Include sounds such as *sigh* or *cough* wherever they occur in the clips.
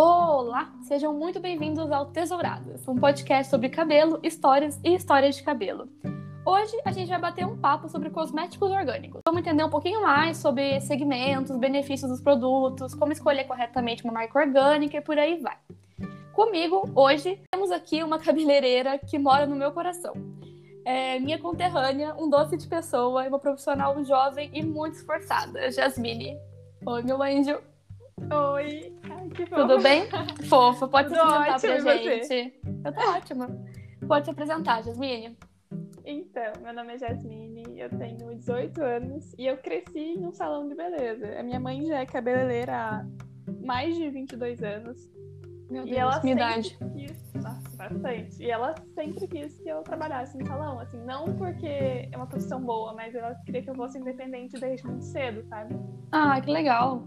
Olá, sejam muito bem-vindos ao Tesouradas, um podcast sobre cabelo, histórias e histórias de cabelo. Hoje a gente vai bater um papo sobre cosméticos orgânicos. Vamos entender um pouquinho mais sobre segmentos, benefícios dos produtos, como escolher corretamente uma marca orgânica e por aí vai. Comigo, hoje, temos aqui uma cabeleireira que mora no meu coração. É minha conterrânea, um doce de pessoa, uma profissional jovem e muito esforçada, Jasmine. Oi, meu anjo. Oi. Ai, que Tudo bem? Fofa, pode se apresentar ótimo, pra e você? gente. Eu tô ótima. Pode se apresentar, Jasmine. Então, meu nome é Jasmine, eu tenho 18 anos e eu cresci em um salão de beleza. A minha mãe já é cabeleireira há mais de 22 anos. Meu e ela minha sempre idade. quis, nossa, bastante. E ela sempre quis que eu trabalhasse no salão, assim, não porque é uma profissão boa, mas ela queria que eu fosse independente desde muito cedo, sabe? Ah, que legal.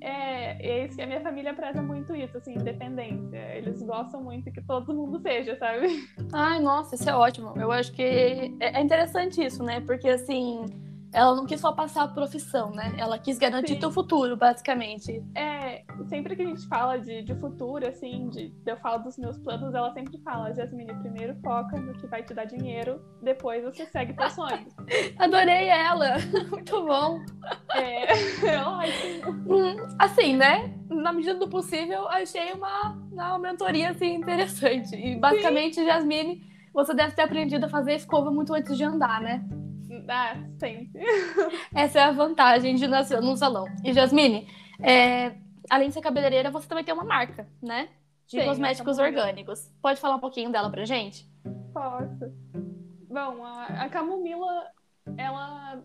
É, é isso que a minha família preza muito isso, assim, independência. Eles gostam muito que todo mundo seja, sabe? Ai, nossa, isso é ótimo. Eu acho que é é interessante isso, né? Porque assim, ela não quis só passar a profissão, né? Ela quis garantir Sim. teu futuro, basicamente. É, sempre que a gente fala de, de futuro, assim, de, eu falo dos meus planos, ela sempre fala, Jasmine, primeiro foca no que vai te dar dinheiro, depois você segue teus sonhos. *laughs* Adorei ela. *laughs* Muito bom. É, *laughs* é ótimo. Hum, Assim, né? Na medida do possível, achei uma, uma mentoria assim, interessante. E basicamente, Jasmine, você deve ter aprendido a fazer escova muito antes de andar, né? Ah, sempre. Essa é a vantagem de nascer num salão. E Jasmine, é, além de ser cabeleireira, você também tem uma marca, né? De Tenho, cosméticos Camomila. orgânicos. Pode falar um pouquinho dela pra gente? Posso. Bom, a, a camomila, ela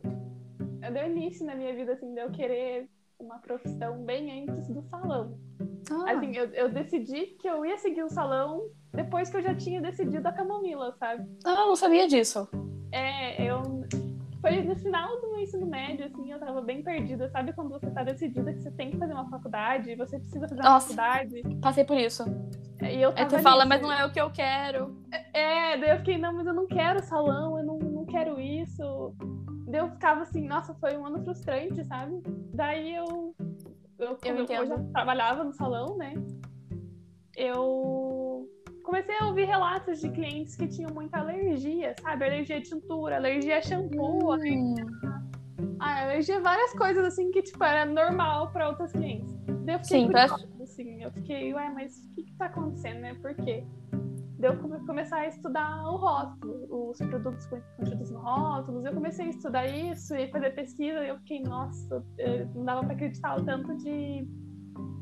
deu início na minha vida, assim, de eu querer uma profissão bem antes do salão. Ah, Assim, eu, eu decidi que eu ia seguir o salão depois que eu já tinha decidido a camomila, sabe? ah, eu não sabia disso. É, eu. Foi no final do ensino médio, assim, eu tava bem perdida. Sabe quando você tá decidida que você tem que fazer uma faculdade, você precisa fazer uma Nossa. faculdade? Passei por isso. E eu Aí tava tu fala, nisso. mas não é o que eu quero. É, daí eu fiquei, não, mas eu não quero salão, eu não, não quero isso. Daí eu ficava assim, nossa, foi um ano frustrante, sabe? Daí eu. Eu, eu, entendo. já trabalhava no salão, né? Eu comecei a ouvir relatos de clientes que tinham muita alergia, sabe? Alergia a tintura, alergia a shampoo, Hum, Ah, alergia a várias coisas assim que tipo era normal para outras clientes. Daí eu fiquei Sim, pra- curiosa, assim, eu fiquei, ué, mas o que que tá acontecendo, né? Por quê? Daí eu come- começar a estudar o rótulo, os produtos contidos no rótulos. Eu comecei a estudar isso e fazer pesquisa e eu fiquei, nossa, eh, não dava para acreditar o tanto de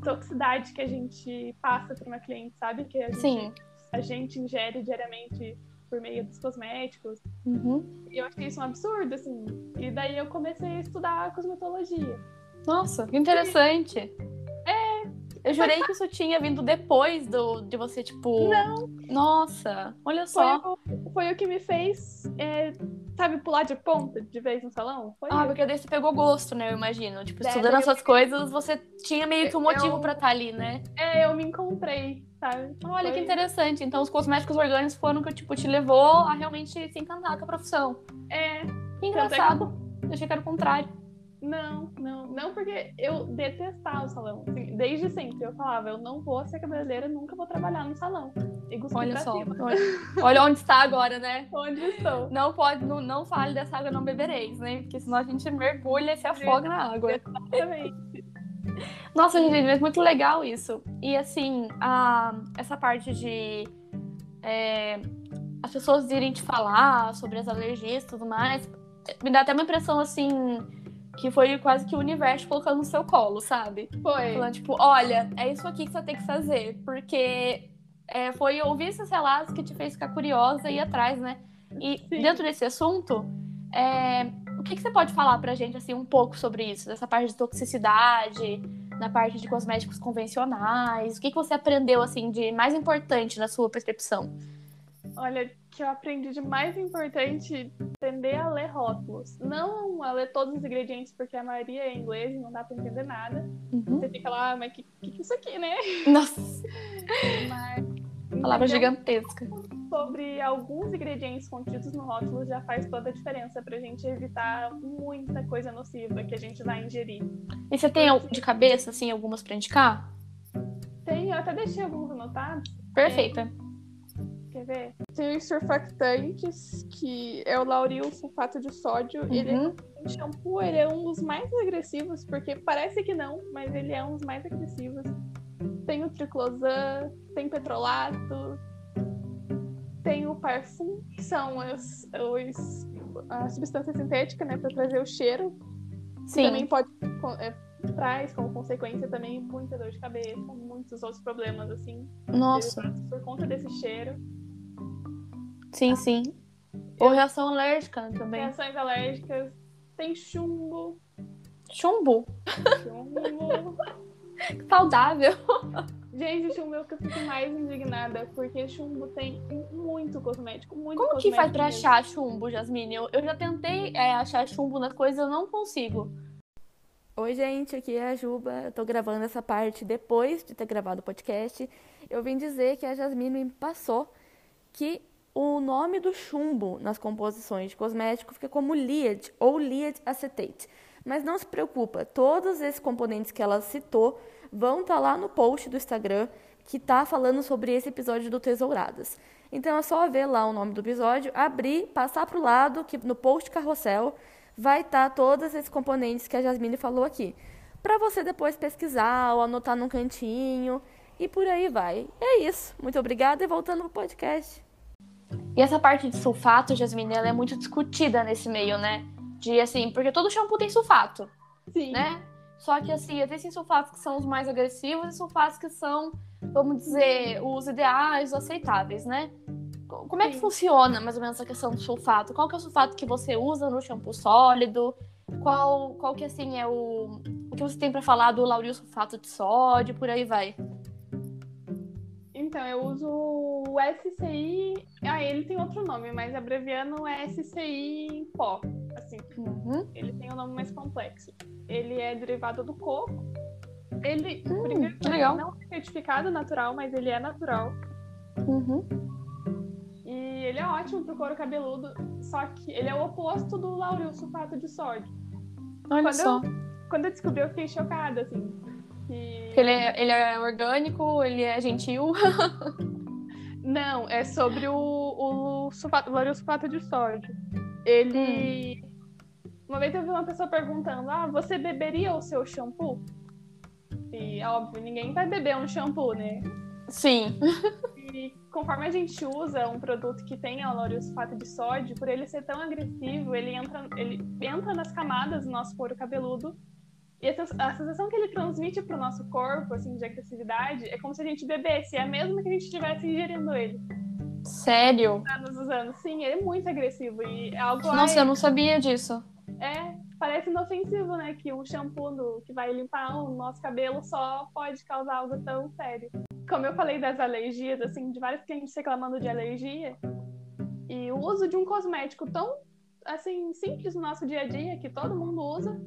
toxicidade que a gente passa para uma cliente, sabe? Que a gente, sim. A gente ingere diariamente por meio dos cosméticos. Uhum. E eu achei isso um absurdo, assim. E daí eu comecei a estudar cosmetologia. Nossa, que interessante. É. Eu jurei que isso tinha vindo depois do, de você, tipo. Não. Nossa, olha Foi, só. o, foi o que me fez, é, sabe, pular de ponta de vez no salão? Foi Ah, isso. porque daí você pegou gosto, né? Eu imagino. Tipo, É, estudando daí essas coisas, você tinha meio que um Eu- motivo pra estar ali, né? É, eu me encontrei, sabe? Olha que interessante. Então, os cosméticos orgânicos foram que, tipo, te levou a realmente se encantar com a profissão. É, Que é que- engraçado. Eu achei que era o contrário. não, não, não porque eu detestava o salão. assim, desde sempre eu falava, eu não vou ser cabeleireira, nunca vou trabalhar no salão. E Olha só. Olha, olha onde está agora, né? Onde estou? Não pode, não, não fale dessa água, não bebereis, né? Porque senão a gente mergulha e se afoga na água. Exatamente. Nossa, gente, mas muito legal isso. E assim, a, essa parte de é, as pessoas irem te falar sobre as alergias e tudo mais, me dá até uma impressão assim que foi quase que o universo colocando no seu colo, sabe? Foi. Falando, tipo, olha, é isso aqui que você tem que fazer. Porque é, foi ouvir esses relatos que te fez ficar curiosa e ir atrás, né? E Sim. dentro desse assunto, é, que, que você pode falar pra gente, assim, um pouco sobre isso? Dessa parte de toxicidade, na parte de cosméticos convencionais? O que, que você aprendeu, assim, de mais importante na sua percepção? Olha, que eu aprendi de mais importante aprender a ler rótulos. Não a ler todos os ingredientes, porque a maioria é inglês e não dá pra entender nada. Uhum. Você fica lá, "Ah, mas que, que que é isso aqui, né? Nossa, *laughs* Mas palavra entender gigantesca. Sobre alguns ingredientes contidos no rótulo já faz toda a diferença pra gente evitar muita coisa nociva que a gente vai ingerir. E você tem de cabeça, assim, algumas pra indicar? Tem, eu até deixei alguns anotados. Perfeita. É, quer ver? Tem os surfactantes, que é o lauril sulfato de sódio. Uhum. Ele é um shampoo, ele é um dos mais agressivos, porque parece que não, mas ele é um dos mais agressivos. Tem o triclosan, tem petrolato, tem o parfum, que são os, os, a substância sintética, né, para trazer o cheiro. Sim. Também pode é, traz como consequência também muita dor de cabeça, muitos outros problemas assim. Nossa. Por conta desse cheiro. Sim, sim. Ou reação alérgica também. Reações alérgicas. Tem chumbo. Chumbo. Chumbo. *laughs* Saudável. *laughs* Gente, chumbo é o que eu fico mais indignada, porque chumbo tem muito cosmético, muito Como cosmético que faz pra mesmo. achar chumbo, Jasmine? Eu, eu já tentei é, achar chumbo nas coisas, eu não consigo. Oi, gente, aqui é a Juba. Eu tô gravando essa parte depois de ter gravado o podcast. Eu vim dizer que a Jasmine me passou que o nome do chumbo nas composições de cosmético fica como lead ou lead acetate. Mas não se preocupa, todos esses componentes que ela citou vão estar lá no post do Instagram que tá falando sobre esse episódio do Tesouradas. Então é só ver lá o nome do episódio, abrir, passar para o lado, que no post carrossel vai estar todos esses componentes que a Jasmine falou aqui. Para você depois pesquisar ou anotar num cantinho e por aí vai. É isso. Muito obrigada e voltando pro podcast. E essa parte de sulfato, Jasmine, ela é muito discutida nesse meio, né? De assim, porque todo shampoo tem sulfato, Sim. né? Só que assim, existem sulfatos que são os mais agressivos e sulfatos que são, vamos dizer, os ideais, os aceitáveis, né? Co- Como é que Sim. funciona mais ou menos essa questão do sulfato? Qual que é o sulfato que você usa no shampoo sólido? Qual, qual que assim é o, o que você tem pra falar do lauril sulfato de sódio, por aí vai? Então, eu uso o SCI. Ah, ele tem outro nome, mas abreviando é SCI em pó. Assim, Uhum. ele tem um nome mais complexo. Ele é derivado do coco. Ele, Hum, que legal. não é certificado natural, mas ele é natural. Uhum. E ele é ótimo pro couro cabeludo, só que ele é o oposto do lauril sulfato de sódio. Olha Quando só. Quando eu descobri, eu fiquei chocada, assim. Que... Ele é, ele é orgânico, ele é gentil. *laughs* Não, é sobre o, o, sulfato, o sulfato de sódio. Ele. Hum. Uma vez eu vi uma pessoa perguntando: Ah, você beberia o seu shampoo? E, óbvio, ninguém vai beber um shampoo, né? Sim. E conforme a gente usa um produto que tem sulfato de sódio, por ele ser tão agressivo, ele entra, ele entra nas camadas do nosso couro cabeludo. E a, sens- a sensação que ele transmite para o nosso corpo, assim, de agressividade, é como se a gente bebesse. É a mesma que a gente estivesse ingerindo ele. Sério? Anos usando. Sim, ele é muito agressivo. E é algo. Nossa, ai, eu não sabia disso. É, parece inofensivo, né? Que um shampoo no- que vai limpar o nosso cabelo só pode causar algo tão sério. Como eu falei das alergias, assim, de vários clientes reclamando de alergia, e o uso de um cosmético tão, assim, simples no nosso dia a dia, que todo mundo usa,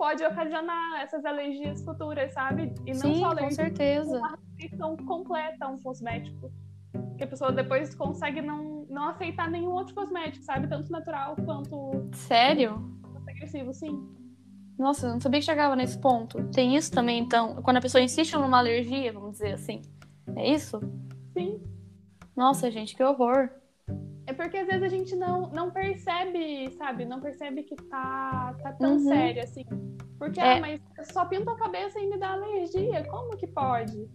pode ocasionar essas alergias futuras, sabe? E não Sim, só com alergia, certeza. restrição completa a um cosmético. Que a pessoa depois consegue não, não aceitar nenhum outro cosmético, sabe? Tanto natural quanto Sério? agressivo, sim. Nossa, eu não sabia que chegava nesse ponto. Tem isso também, então? Quando a pessoa insiste numa alergia, vamos dizer assim. É isso? Sim. Nossa, gente, que horror. É porque às vezes a gente não, não percebe, sabe? Não percebe que tá, tá tão Uhum. sério assim. Porque, É. ah, mas só pinta a cabeça e me dá alergia. Como que pode?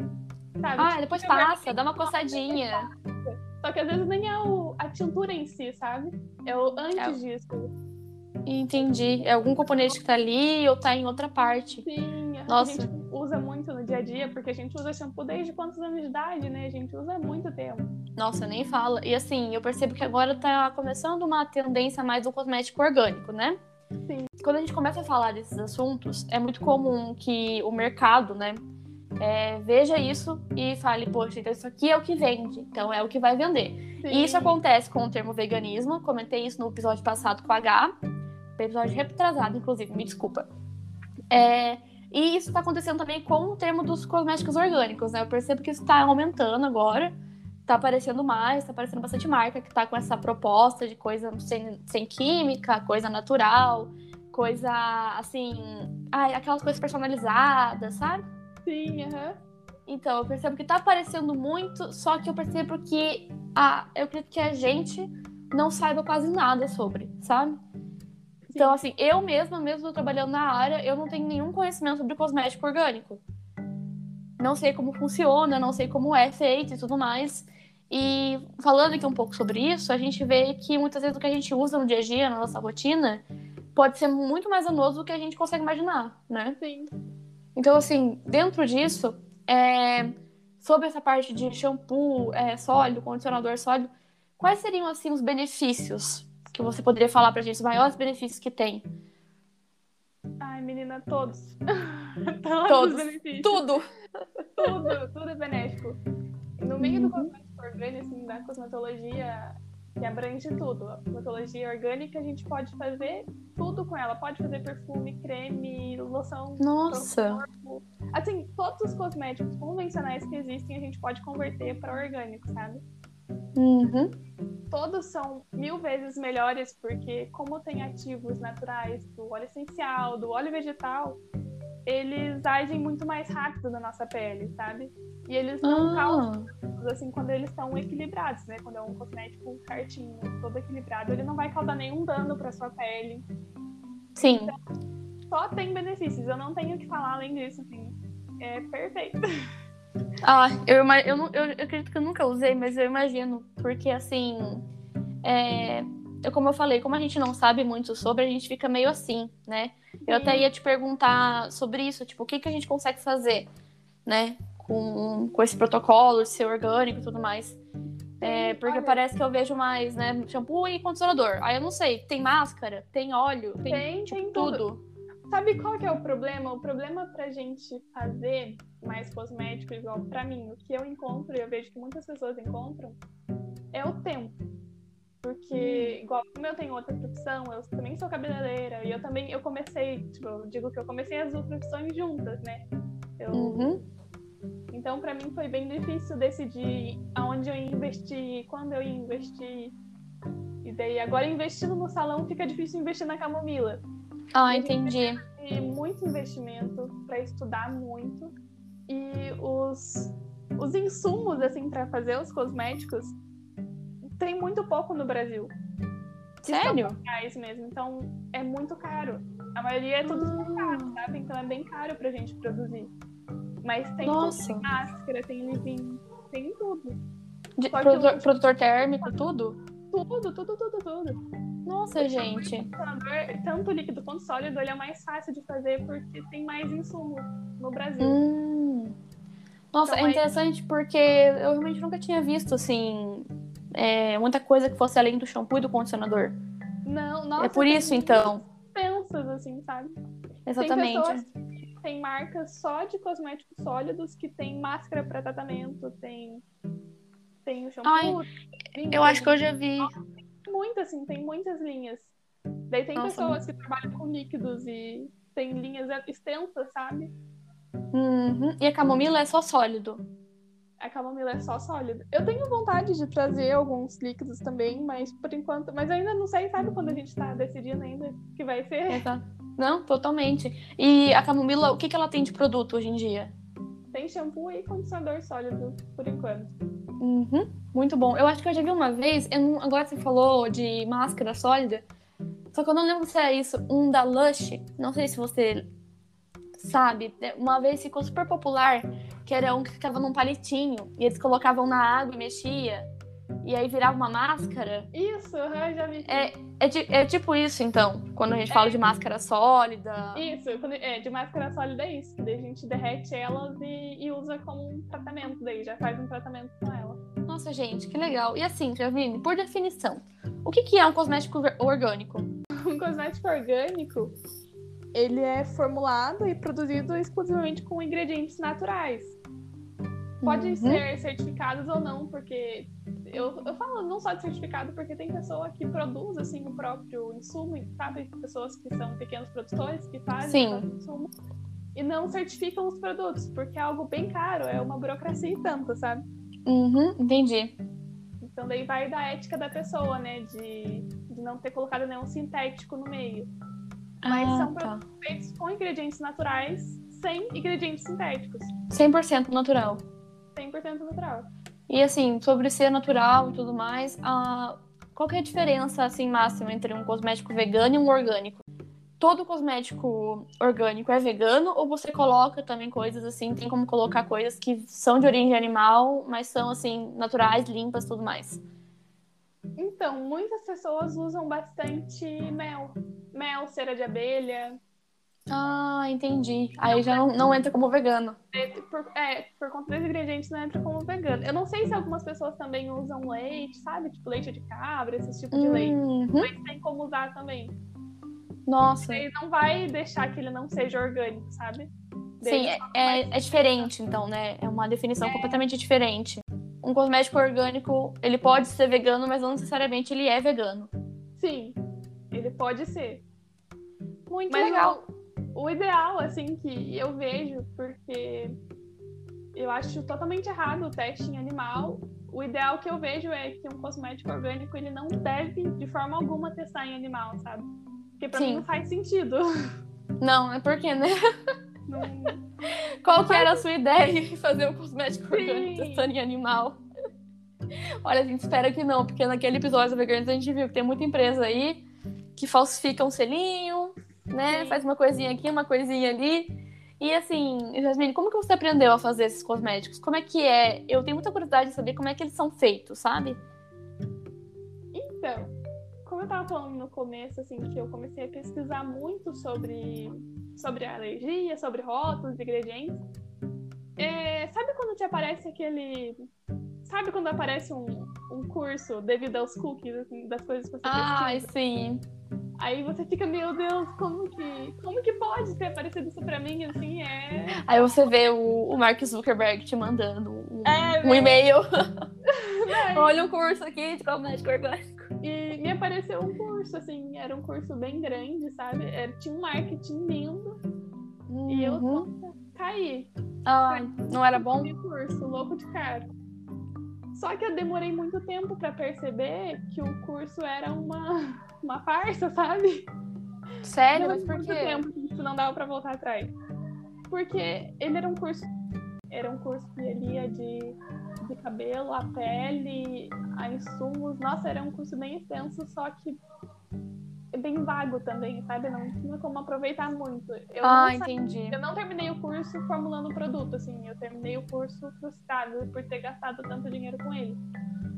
Sabe? Ah, Tipo, depois passa, dá uma coçadinha. Só que às vezes nem é o, a tintura em si, sabe? É o antes É disso. Entendi. É algum componente que tá ali ou tá em outra parte. Sim, Nossa. a gente usa muito no dia a dia, porque a gente usa shampoo desde quantos anos de idade, né? A gente usa há muito tempo. Nossa, nem fala. E assim, eu percebo que agora tá começando uma tendência mais do cosmético orgânico, né? Sim. Quando a gente começa a falar desses assuntos, é muito comum que o mercado, né, é, veja isso e fale, poxa, então isso aqui é o que vende, então é o que vai vender. Sim. E isso acontece com o termo veganismo, comentei isso no episódio passado com a H, episódio retrasado, inclusive, me desculpa. É, e isso está acontecendo também com o termo dos cosméticos orgânicos, né? Eu percebo que isso está aumentando agora, tá aparecendo mais, tá aparecendo bastante marca que tá com essa proposta de coisa sem, sem química, coisa natural, coisa assim, aquelas coisas personalizadas, sabe? Sim, aham. Então, eu percebo que tá aparecendo muito, só que eu percebo que a, eu acredito que a gente não saiba quase nada sobre, sabe? Então, assim, eu mesma, mesmo trabalhando na área, eu não tenho nenhum conhecimento sobre cosmético orgânico. Não sei como funciona, não sei como é feito e tudo mais. E falando aqui um pouco sobre isso, a gente vê que muitas vezes o que a gente usa no dia a dia, na nossa rotina, pode ser muito mais danoso do que a gente consegue imaginar, né? Sim. Então, assim, dentro disso, é, sobre essa parte de shampoo é, sólido, condicionador sólido, quais seriam, assim, os benefícios que você poderia falar pra gente, os maiores benefícios que tem? Ai, menina, todos. *laughs* todos, Todos. os benefícios. Tudo! Tudo, tudo é benéfico. No meio do cosmético orgânico, assim, da cosmetologia, que abrange tudo. A cosmetologia orgânica, a gente pode fazer tudo com ela. Pode fazer perfume, creme, loção. Nossa! corpo. Assim, todos os cosméticos convencionais que existem, a gente pode converter para orgânico, sabe? Uhum. Todos são mil vezes melhores, porque como tem ativos naturais do óleo essencial, do óleo vegetal, eles agem muito mais rápido na nossa pele, sabe? E eles não causam Ah, assim, quando eles estão equilibrados, né? Quando é um cosmético certinho, todo equilibrado, ele não vai causar nenhum dano para sua pele. sim. Só tem benefícios, eu não tenho o que falar além disso, assim. É perfeito. *laughs* Ah, eu, eu, eu, eu acredito que eu nunca usei, mas eu imagino. Porque, assim, é, eu, como eu falei, como a gente não sabe muito sobre, a gente fica meio assim, né? Eu até ia te perguntar sobre isso, tipo, o que, que a gente consegue fazer, né? Com, com esse protocolo de ser orgânico e tudo mais. É, porque Olha. parece que eu vejo mais, né? Shampoo e condicionador. Aí eu não sei, tem máscara, tem óleo, tem, Tem, tipo, tem tudo. tudo. Sabe qual que é o problema? O problema pra gente fazer mais cosmético igual pra mim, o que eu encontro e eu vejo que muitas pessoas encontram, é o tempo. Porque, igual como eu tenho outra profissão, eu também sou cabeleireira e eu também, eu comecei, tipo, eu digo que eu comecei as duas profissões juntas, né? Eu, Uhum. Então, pra mim foi bem difícil decidir aonde eu ia investir, quando eu ia investir. E daí, agora investindo no salão, fica difícil investir na camomila. Ah, entendi. E muito investimento para estudar muito. E os, os insumos, assim, para fazer os cosméticos, tem muito pouco no Brasil. Sério? reais mesmo. Então, é muito caro. A maioria é tudo exportado, sabe? Então, é bem caro pra gente produzir. Mas tem tudo, Nossa. tem máscara, tem living, tem tudo. De- produtor, produtor térmico, tudo? Tudo, tudo, tudo, tudo. Nossa, gente. condicionador, tanto líquido quanto sólido, ele é mais fácil de fazer porque tem mais insumo no Brasil. Hum. Nossa, Então, é aí- interessante porque eu realmente nunca tinha visto, assim, é, muita coisa que fosse além do shampoo e do condicionador. Não, nossa, é por isso, então. Pensas, assim, sabe? Exatamente. Tem pessoas tem marcas só de cosméticos sólidos que tem máscara para tratamento, tem, tem o shampoo. Ai, Eu acho que eu já vi. Muito, assim, tem muitas linhas. Daí tem Nossa, pessoas que trabalham com líquidos e tem linhas extensas, sabe? Uhum. E a camomila é só sólido. A camomila é só sólida. Eu tenho vontade de trazer alguns líquidos também, mas por enquanto. Mas ainda não sei, sabe quando a gente tá decidindo ainda que vai ser? Exato. Não, totalmente. E a camomila, o que, que ela tem de produto hoje em dia? Tem shampoo e condicionador sólido, por enquanto. Uhum. Muito bom. Eu acho que eu já vi uma vez, não- agora você falou de máscara sólida, só que eu não lembro se era isso, um da Lush, não sei se você sabe, né? uma vez ficou super popular, que era um que ficava num palitinho, e eles colocavam na água e mexia, e aí virava uma máscara. Isso, já vi. É, é, é tipo isso, então, quando a gente fala de máscara sólida. Isso, quando- é, de máscara sólida é isso. que Daí a gente derrete elas e, e usa como um tratamento. Daí já faz um tratamento com ela. Nossa, gente, que legal. E assim, Travine, por definição, o que, que é um cosmético orgânico? Um cosmético orgânico, ele é formulado e produzido exclusivamente com ingredientes naturais. Podem Uhum. ser certificados ou não, porque eu, eu falo não só de certificado, porque tem pessoa que produz assim o próprio insumo, sabe? Pessoas que são pequenos produtores que fazem o insumo e não certificam os produtos, porque é algo bem caro, é uma burocracia e tanto, sabe? Uhum, entendi. Então daí vai da ética da pessoa, né? De, de não ter colocado nenhum sintético no meio. Mas ah, são tá. feitos com ingredientes naturais, sem ingredientes sintéticos. 100% natural. 100% natural. E assim, sobre ser natural e tudo mais, a... qual que é a diferença assim máxima entre um cosmético vegano e um orgânico? Todo cosmético orgânico é vegano ou você coloca também coisas assim, tem como colocar coisas que são de origem animal, mas são assim naturais, limpas, tudo mais? Então, muitas pessoas usam bastante mel. Mel, cera de abelha. Ah, entendi. Aí já não, não entra como vegano. É por, é, por conta dos ingredientes não entra como vegano. Eu não sei se algumas pessoas também usam leite, sabe? Tipo leite de cabra, esse tipo de leite. Uhum. Mas tem como usar também. Nossa. Ele não vai deixar que ele não seja orgânico, sabe? Sim, é, é, é diferente, então, né? É uma definição completamente diferente. Um cosmético orgânico, ele pode ser vegano, mas não necessariamente ele é vegano. Sim, ele pode ser. Muito Mas legal. O, o ideal, assim, que eu vejo, porque eu acho totalmente errado o teste em animal. O ideal que eu vejo é que um cosmético orgânico ele não deve, de forma alguma, testar em animal, sabe? Porque pra Sim. mim não faz sentido. Não, é porque, né? Não- Qual que era a sua ideia em fazer um cosmético Sim. orgânico testando em animal? Olha, a gente espera que não, porque naquele episódio da Veganos a gente viu que tem muita empresa aí que falsifica um selinho, né? Sim. Faz uma coisinha aqui, uma coisinha ali. E assim, Jasmine, como que você aprendeu a fazer esses cosméticos? Como é que é? Eu tenho muita curiosidade de saber como é que eles são feitos, sabe? Então, como eu tava falando no começo, assim, que eu comecei a pesquisar muito sobre, sobre alergia, sobre rótulos, ingredientes. É, sabe quando te aparece aquele. Sabe quando aparece um, um curso devido aos cookies, assim, das coisas que você pesquisa? sim. Aí você fica, meu Deus, como que, como que pode ter aparecido isso pra mim? Assim, é. Aí você vê o, o Mark Zuckerberg te mandando um, É, um e-mail. né? *laughs* Olha um curso aqui de cosmético orgânico. E me apareceu um curso, assim, era um curso bem grande, sabe? Era, tinha um marketing lindo. E eu, Uhum. caí. Ai, não era bom? Curso, louco de caro. Só que eu demorei muito tempo pra perceber que o curso era uma, *laughs* uma farsa, sabe? Sério? Mas por muito quê? tempo que isso não dava pra voltar atrás. Porque ele era um curso. Era um curso que ele ia de, de cabelo, a pele, a insumos. Nossa, era um curso bem extenso, só que bem vago também, sabe? Não tinha como aproveitar muito. Eu Ah, não entendi. eu não terminei o curso formulando o produto, assim. Eu terminei o curso frustrada por ter gastado tanto dinheiro com ele.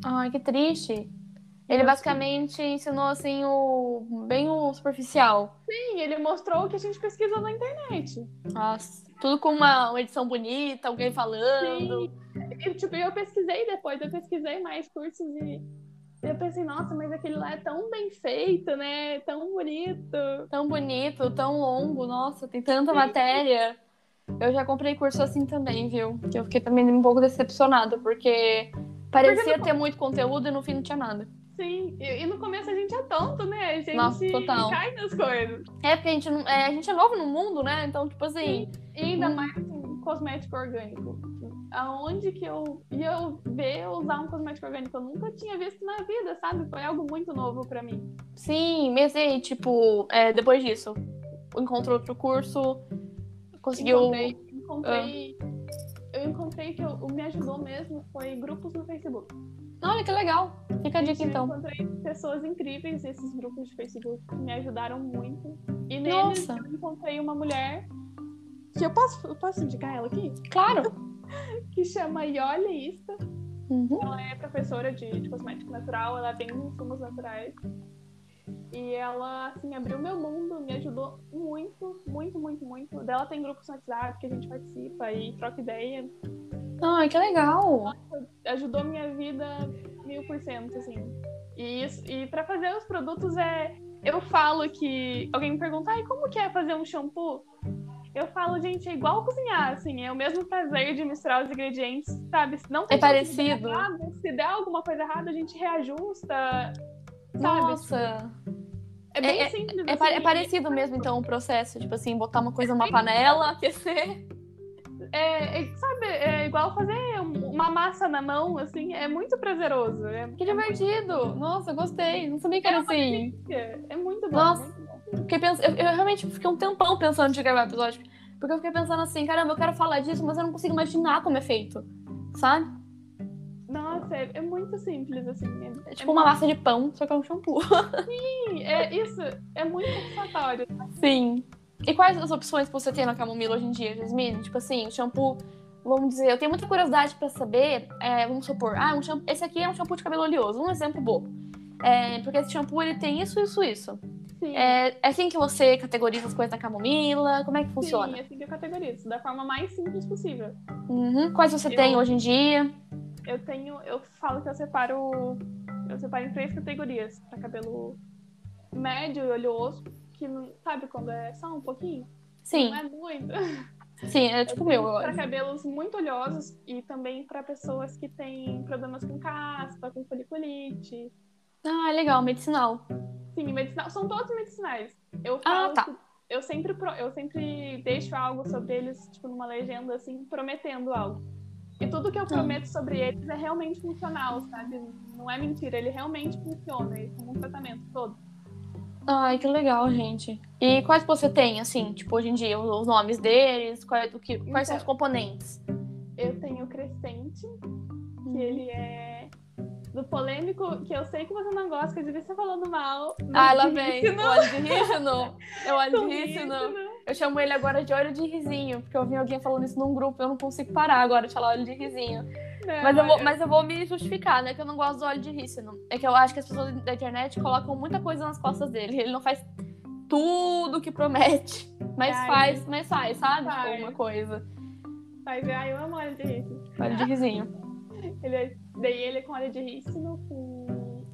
Ai, que triste. Ele basicamente ensinou assim o bem o superficial. Sim, ele mostrou o que a gente pesquisou na internet. Nossa, tudo com uma, uma edição bonita, alguém falando. Sim. E, tipo, eu pesquisei depois, eu pesquisei mais cursos e eu pensei, nossa, mas aquele lá é tão bem feito, né? Tão bonito. Tão bonito, tão longo, nossa, tem tanta matéria. Eu já comprei curso assim também, viu? Que eu fiquei também um pouco decepcionada, porque parecia ter muito conteúdo e no fim não tinha nada. Sim, e, e no começo a gente é tonto, né? A gente Nossa, total. cai nas coisas. É, porque a gente, é, a gente é novo no mundo, né? Então, tipo assim, E ainda Hum. mais um cosmético orgânico. Aonde que eu ia ver eu usar um cosmético orgânico? Eu nunca tinha visto na vida, sabe? Foi algo muito novo pra mim. sim, mesmo aí, tipo, é, depois disso, encontrou outro curso, conseguiu. Encontrei, encontrei. Eu encontrei que eu- o me ajudou mesmo foi grupos no Facebook. Olha que legal. Fica a dica Eu então. encontrei pessoas incríveis nesses grupos de Facebook que me ajudaram muito. E neles Nossa. eu encontrei uma mulher que eu posso, eu posso indicar ela aqui? Claro. *laughs* Que chama Yoli Ista. Uhum. Ela é professora de, de cosmético natural, ela vende insumos naturais. E ela, assim, abriu meu mundo, me ajudou muito, muito, muito, muito. Dela tem grupos no WhatsApp que a gente participa e troca ideia. Ai, que legal. Ajudou minha vida mil por cento, assim. E, isso, e pra fazer os produtos é. Eu falo que. Alguém me pergunta, ai, como que é fazer um shampoo? Eu falo, gente, é igual cozinhar, assim, é o mesmo prazer de misturar os ingredientes, sabe? Se não tem É de dar parecido. errado, se der alguma coisa errada, a gente reajusta, sabe? Nossa. É bem É- simples. É, pa- é assim, parecido mesmo, então, o processo. Tipo assim, botar uma coisa numa panela, aquecer. É, é, sabe, é igual fazer um- uma massa na mão, assim, é muito prazeroso. É, Que divertido. Nossa, gostei. Não sabia que era assim. é, é muito bom. Nossa. muito bom. Fiquei pens... eu, eu realmente fiquei um tempão pensando de gravar o episódio. Porque eu fiquei pensando assim, caramba, eu quero falar disso, mas eu não consigo imaginar como é feito, sabe? Nossa, é, é muito simples, assim. É, é tipo uma massa de pão, só que é um shampoo. *laughs* Sim, é isso. É muito satisfatório. Sim. E quais as opções que você tem na camomila hoje em dia, Jasmine? Tipo assim, shampoo vamos dizer, eu tenho muita curiosidade para saber, é, vamos supor, ah, um shampoo, esse aqui é um shampoo de cabelo oleoso, um exemplo bobo. É, porque esse shampoo ele tem isso, isso, isso. É, é, assim que você categoriza as coisas da camomila? Como é que funciona? Sim, é assim que eu categorizo, da forma mais simples possível. Uhum. Quais você eu, tem hoje em dia? Eu tenho, eu falo que eu separo, eu separo em três categorias para cabelo médio e oleoso, que sabe quando é só um pouquinho? Sim. Não é muito. *laughs* Sim, é tipo meu. Para cabelos muito oleosos e também para pessoas que têm problemas com caspa, com foliculite. Ah, legal, medicinal. Sim, medicinal. São todos medicinais. Eu ah, tá. eu sempre, eu sempre deixo algo sobre eles, tipo, numa legenda, assim, prometendo algo. E tudo que eu prometo sobre eles é realmente funcional, sabe? Não é mentira, ele realmente funciona, ele tem um tratamento todo. Ai, que legal, gente. E quais você tem, assim, tipo, hoje em dia, os nomes deles, quais, o que, quais então, são os então, componentes? Eu tenho o Crescente, que uhum. ele é do polêmico, que eu sei que você não gosta, que eu devia estar falando mal. Ah, lá vem. O óleo de rícino. É o óleo de rícino. Eu chamo ele agora de óleo de risinho, porque eu vi alguém falando isso num grupo, eu não consigo parar agora de falar óleo de risinho. Não, mas, eu vou, mas eu vou me justificar, né? Que eu não gosto do óleo de rícino. É que eu acho que as pessoas da internet colocam muita coisa nas costas dele. Ele não faz tudo que promete. Mas ai, faz, mas faz, sabe? Tipo, faz. Tipo, alguma coisa. Faz, ai, eu amo óleo de rícino. Óleo de risinho. ele é, daí ele com óleo de rícino, com.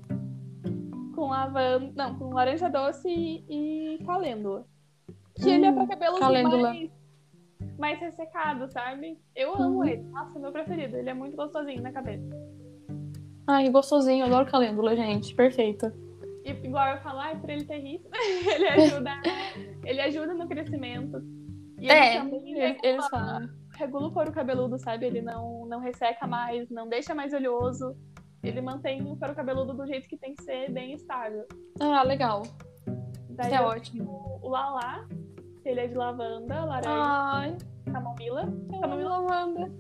com lavanda. Não, com laranja doce e, e calêndula. Que hum, ele é pra hum, cabelos calêndula. mais mais ressecado, sabe? Eu amo uhum. ele. Nossa, meu preferido. Ele é muito gostosinho na cabeça. Ai, gostosinho. Adoro calêndula, gente. Perfeito. E, igual eu falar, pra ele ter risco, *laughs* ele ajuda, *laughs* ele ajuda no crescimento. E é, ele eles, eles falam. Regula o couro cabeludo, sabe? Ele não, não resseca mais, não deixa mais oleoso. Ele mantém o couro cabeludo do jeito que tem que ser, bem estável. Ah, legal. Daí Isso é ótimo. O Lala, ele é de lavanda, laranja, Ai. camomila. Camomila lavanda.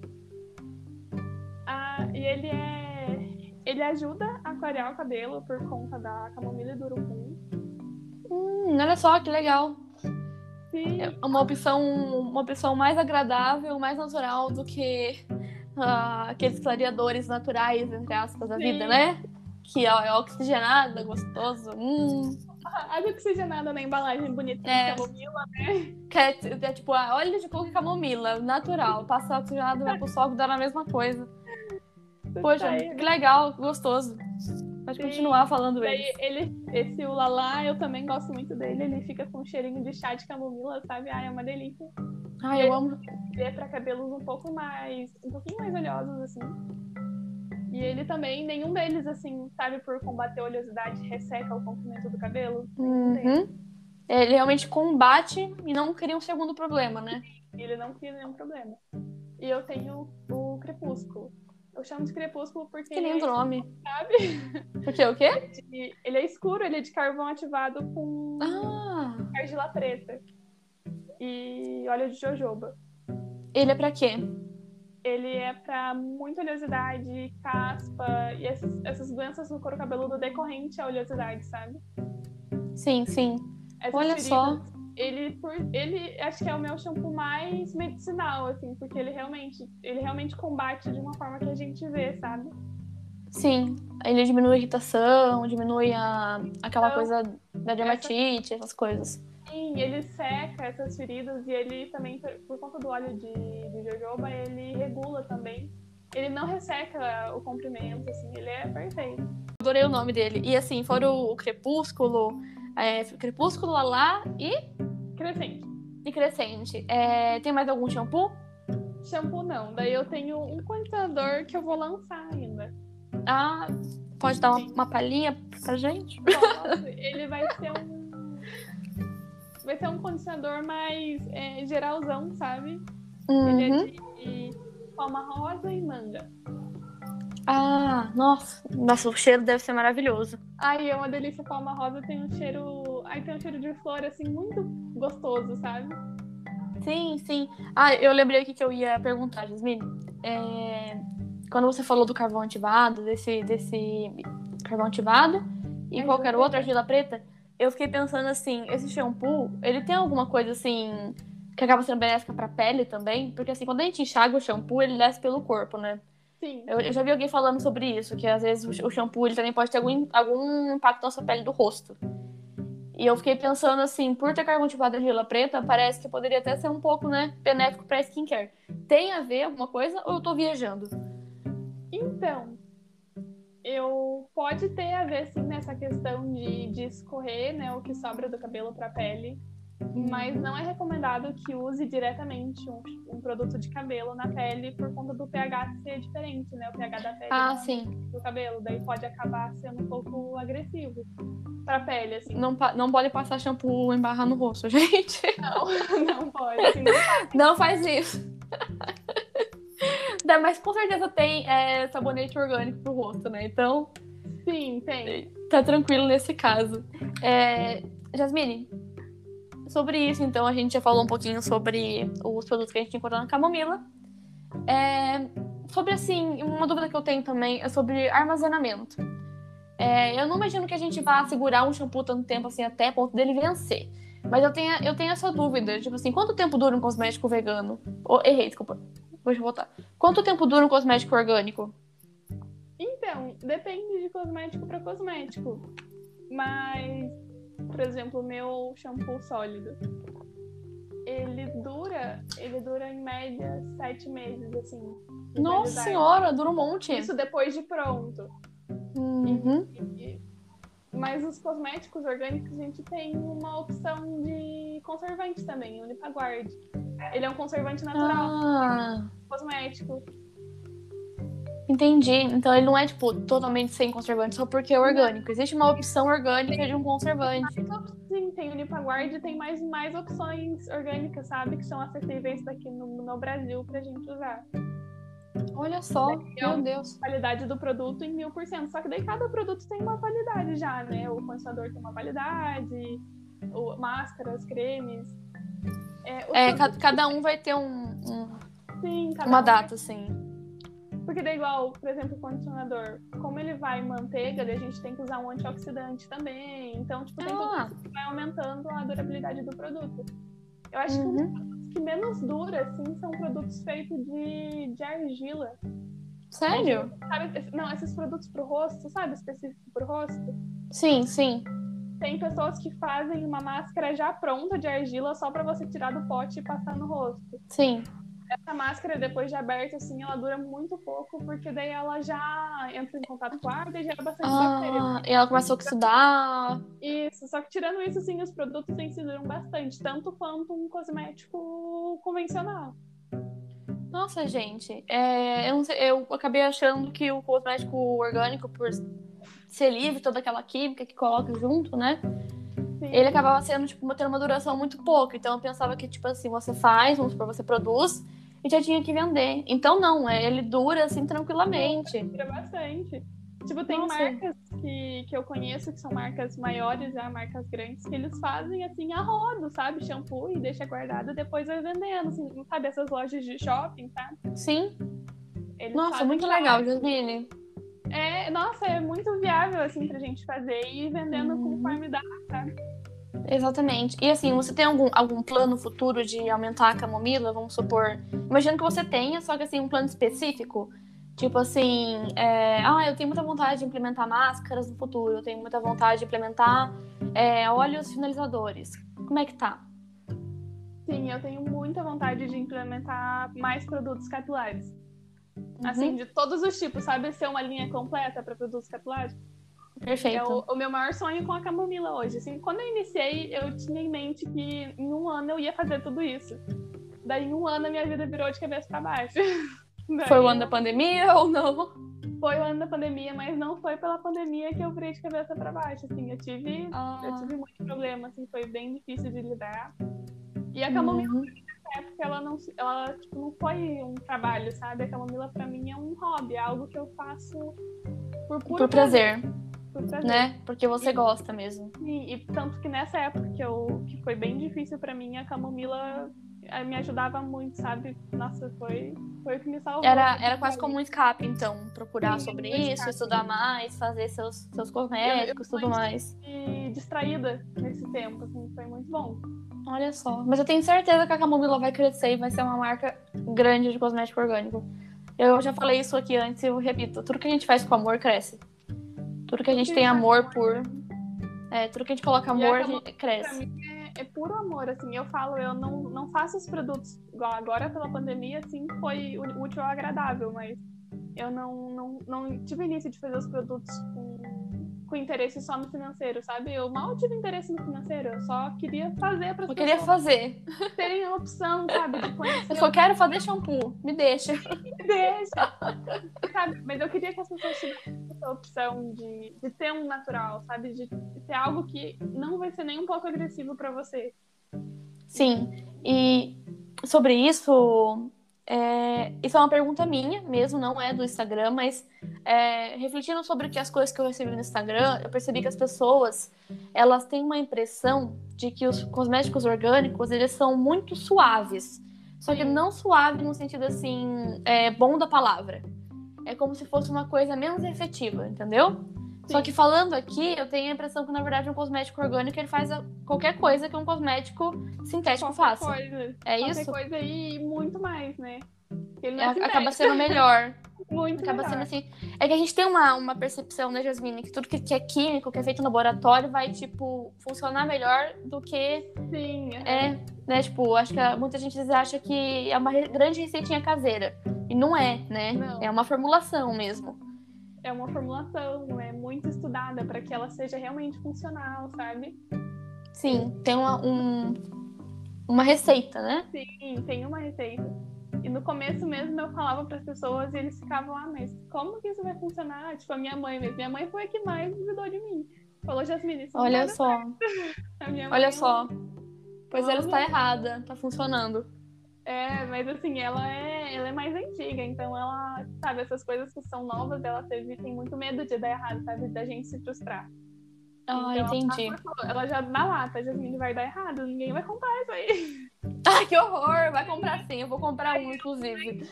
Ah, e ele é. Ele ajuda a clarear o cabelo por conta da camomila e do urucum. Hum, olha só que legal. Sim. É uma opção, uma opção mais agradável, mais natural do que uh, aqueles clareadores naturais, entre aspas, da Sim. vida, né? Que é oxigenada, gostoso. Hum. Água oxigenada na embalagem bonita é. de camomila, né? Que é, é tipo, óleo de coco e camomila, natural. Passa oxigenado, vai pro sol, dá na mesma coisa. *laughs* Poxa, que legal, gostoso. Pode Sim. continuar falando Daí, ele. Esse Ulala, eu também gosto muito dele. Ele fica com um cheirinho de chá de camomila, sabe? Ai, é uma delícia. Ai, eu amo. Ele é pra cabelos um pouco mais. um pouquinho mais oleosos, assim. E ele também, nenhum deles, assim, sabe, por combater a oleosidade, resseca o comprimento do cabelo. Uhum. Ele realmente combate e não cria um segundo problema, né? Ele não cria nenhum problema. E eu tenho o crepúsculo. Eu chamo de crepúsculo porque. Que lindo é nome. Sabe? *laughs* Porque o quê? Ele é escuro, ele é de carvão ativado com ah. argila preta. E óleo de jojoba. Ele é pra quê? ele é para muita oleosidade, caspa e essas, essas doenças no couro cabeludo decorrente à oleosidade, sabe? Sim, sim. Essas Olha só. Ele, por, ele acho que é o meu shampoo mais medicinal, assim, porque ele realmente, ele realmente combate de uma forma que a gente vê, sabe? Sim, ele diminui a irritação, diminui a, aquela então, coisa da dermatite, essa... essas coisas. Sim, ele seca essas feridas e ele também, por conta do óleo de, de jojoba, ele regula também. Ele não resseca o comprimento, assim, ele é perfeito. Adorei o nome dele. E assim, fora o, Crepúsculo, é, Crepúsculo, Lalá e. Crescente. E Crescente. É, tem mais algum shampoo? Shampoo não. Daí eu tenho um condicionador que eu vou lançar ainda. Ah, pode dar uma, uma palhinha pra gente? Posso. Ele vai ser um vai ser um condicionador mais é, geralzão, sabe? Uhum. Ele é de palma rosa e manga. Ah, nossa. Nossa, o cheiro deve ser maravilhoso. Ai, é uma delícia. Palma rosa tem um cheiro. Ai, tem um cheiro de flor, assim, muito gostoso, sabe? Sim, sim. Ah, eu lembrei aqui que eu ia perguntar, Jasmine. É, quando você falou do carvão ativado, desse, desse carvão ativado e Argila qualquer outra argila preta, eu fiquei pensando assim, esse shampoo, ele tem alguma coisa assim que acaba sendo benéfica pra pele também? Porque assim, quando a gente enxaga o shampoo, ele desce pelo corpo, né? Sim. Eu, eu já vi alguém falando sobre isso, que às vezes o, o shampoo ele também pode ter algum, algum impacto na sua pele do rosto. E eu fiquei pensando assim, por ter carvão de argila preta, parece que poderia até ser um pouco, né, benéfico pra skincare. Tem a ver alguma coisa ou eu tô viajando? Então, eu pode ter a ver sim nessa questão de, de escorrer, né, o que sobra do cabelo para a pele, mas não é recomendado que use diretamente um, um produto de cabelo na pele por conta do pH ser diferente, né, o pH da pele Ah, do cabelo, daí pode acabar sendo um pouco agressivo para a pele, assim. Não, não pode passar shampoo e embarrar no rosto, *laughs* gente. Não, *laughs* não pode. Assim, não faz. Não faz isso. Mas com certeza tem é, sabonete orgânico pro rosto, né? Então, Sim, tem. tá tranquilo nesse caso. É, Jasmine, sobre isso, então, a gente já falou um pouquinho sobre os produtos que a gente encontra na camomila. É, sobre, assim, uma dúvida que eu tenho também é sobre armazenamento. É, eu não imagino que a gente vá segurar um shampoo tanto tempo assim até ponto dele vencer. Mas eu tenho, eu tenho essa dúvida, tipo assim, quanto tempo dura um cosmético vegano? Oh, errei, desculpa. Deixa eu voltar. Quanto tempo dura um cosmético orgânico? Então, depende de cosmético para cosmético. Mas, por exemplo, o meu shampoo sólido, ele dura, ele dura em média sete meses, assim. Nossa senhora, dura um monte. Isso depois de pronto. Uhum. E- Mas os cosméticos orgânicos, a gente tem uma opção de conservante também, o Unipaguard. Ele é um conservante natural, Ah, cosmético. Entendi. Então ele não é, tipo, totalmente sem conservante só porque é orgânico. Existe uma opção orgânica de um conservante. Sim, tem o Unipaguard e tem mais, mais opções orgânicas, sabe? Que são acessíveis daqui no, no Brasil pra gente usar. Olha só, meu Deus. Qualidade do produto em mil por cento. Só que daí cada produto tem uma validade já, né? O condicionador tem uma validade, o, máscaras, cremes. É, É, produtos, ca- cada um vai ter um, um- sim, cada uma um data, assim. Porque daí, igual, por exemplo, o condicionador, como ele vai em manteiga, a gente tem que usar um antioxidante também. Então, tipo, tem Ah. tudo isso que vai aumentando a durabilidade do produto. Eu acho que um Uhum. dos produtos que menos dura, assim, são produtos feitos de, de argila. Sério? Sabe, não, esses produtos pro rosto, sabe? Específico pro rosto. Sim, sim. Tem pessoas que fazem uma máscara já pronta de argila só pra você tirar do pote e passar no rosto. Sim. Essa máscara, depois de aberta, assim, ela dura muito pouco, porque daí ela já entra em contato com a água e gera bastante bactéria. Ah, e ela começa a oxidar. Isso, só que tirando isso, assim, os produtos em si duram bastante, tanto quanto um cosmético convencional. Nossa, gente. é, eu, não sei, eu acabei achando que o cosmético orgânico, por ser livre, toda aquela química que coloca junto, né? Sim. Ele acabava sendo, tipo, tendo uma duração muito pouca. Então eu pensava que, tipo assim, você faz, vamos supor, você produz e já tinha que vender. Então não, é, ele dura assim tranquilamente. Dura bastante. Tipo, tem Nossa. marcas que, que eu conheço, que são marcas maiores, já marcas grandes, que eles fazem assim a rodo, sabe? Shampoo e deixa guardado e depois vai vendendo, assim, sabe? Essas lojas de shopping, sabe? Sim. Eles Nossa, muito legal, Jasmine. É, nossa, é muito viável, assim, pra gente fazer e ir vendendo Uhum. conforme dá. Exatamente. E assim, você tem algum, algum plano futuro de aumentar a camomila? Vamos supor. Imagino que você tenha, só que assim, um plano específico. Tipo assim, é, ah, eu tenho muita vontade de implementar máscaras no futuro, eu tenho muita vontade de implementar é, óleos finalizadores. Como é que tá? Sim, eu tenho muita vontade de implementar mais produtos capilares. Uhum. Assim, de todos os tipos, sabe? Ser uma linha completa para produtos capilares. Perfeito. É o, o meu maior sonho com a camomila hoje. Assim, quando eu iniciei, eu tinha em mente que em um ano eu ia fazer tudo isso. Daí, em um ano, a minha vida virou de cabeça para baixo. *laughs* Daí, Foi o ano da pandemia ou não? Foi o ano da pandemia, mas não foi pela pandemia que eu virei de cabeça para baixo. Assim, eu tive, eu Ah, tive muito problema, assim, foi bem difícil de lidar. E a camomila uhum. Época ela não, ela, tipo, não foi um trabalho, sabe? A camomila pra mim é um hobby, é algo que eu faço por Por prazer, por prazer. né? Porque você gosta mesmo. E, e tanto que nessa época que, eu, que foi bem difícil pra mim, a camomila eh, me ajudava muito, sabe? Nossa, foi, foi o que me salvou. Era, era quase como um escape, então, procurar Sim, sobre isso, escape. estudar mais, fazer seus, seus cosméticos, Eu- eu tudo mais. E distraída nesse tempo, assim, foi muito bom. Olha só. Mas eu tenho certeza que a Camomila vai crescer e vai ser uma marca grande de cosmético orgânico. Eu já falei isso aqui antes e eu repito. Tudo que a gente faz com amor cresce. Tudo que a gente que tem amor por. É, tudo que a gente coloca amor, a gente cresce. é, é puro amor, assim. Eu falo, eu não, não faço os produtos igual agora pela pandemia, assim, foi útil ou agradável, mas eu não, não, não tive início de fazer os produtos com, com interesse só no financeiro, sabe? Eu mal tive interesse no financeiro, eu só queria fazer para Eu queria pessoas fazer. terem a opção, sabe? De conhecer Eu só quero fazer shampoo. Me deixa. *laughs* deixa. sabe? Mas eu queria que as pessoas tivessem essa opção de, de ter um natural, sabe? De, de ter algo que não vai ser nem um pouco agressivo pra você. Sim. E sobre isso, é, isso é uma pergunta minha mesmo, não é do Instagram, mas é, refletindo sobre que as coisas que eu recebi no Instagram, eu percebi que as pessoas elas têm uma impressão de que os cosméticos orgânicos eles são muito suaves. Só que não suave no sentido assim, é, bom da palavra. É como se fosse uma coisa menos efetiva, entendeu? Só que falando aqui, eu tenho a impressão que, na verdade, um cosmético orgânico ele faz qualquer coisa que um cosmético sintético Qualquer faça. coisa. É Qualquer isso? coisa e muito mais, né? Ele É, é acaba sendo melhor. *laughs* muito Acaba melhor. sendo assim. É que a gente tem uma, uma percepção, né, Jasmine, que tudo que, que é químico, que é feito no laboratório, vai, tipo, funcionar melhor do que Sim, é, né? Tipo, acho que muita gente acha que é uma grande receitinha caseira. E não é, né? Não. É uma formulação mesmo. É uma formulação, é muito estudada para que ela seja realmente funcional, sabe? Sim, tem uma, um, uma receita, né? Sim, tem uma receita. E no começo mesmo eu falava para as pessoas e eles ficavam, ah, mas como que isso vai funcionar? Tipo, a minha mãe mesmo. Minha mãe foi a que mais duvidou de mim. Falou, Jasmine, isso Olha só, *laughs* olha só. Pois ela está errada, tá funcionando. É, mas assim, ela é, ela é mais antiga, então ela, sabe, essas coisas que são novas, ela teve, tem muito medo de dar errado, sabe? Da gente se frustrar. Ah, Então, entendi. Ela, já dá lata, Jasmine vai dar errado, ninguém vai comprar isso aí. *laughs* Ai, que horror! Vai comprar sim, eu vou comprar um, inclusive.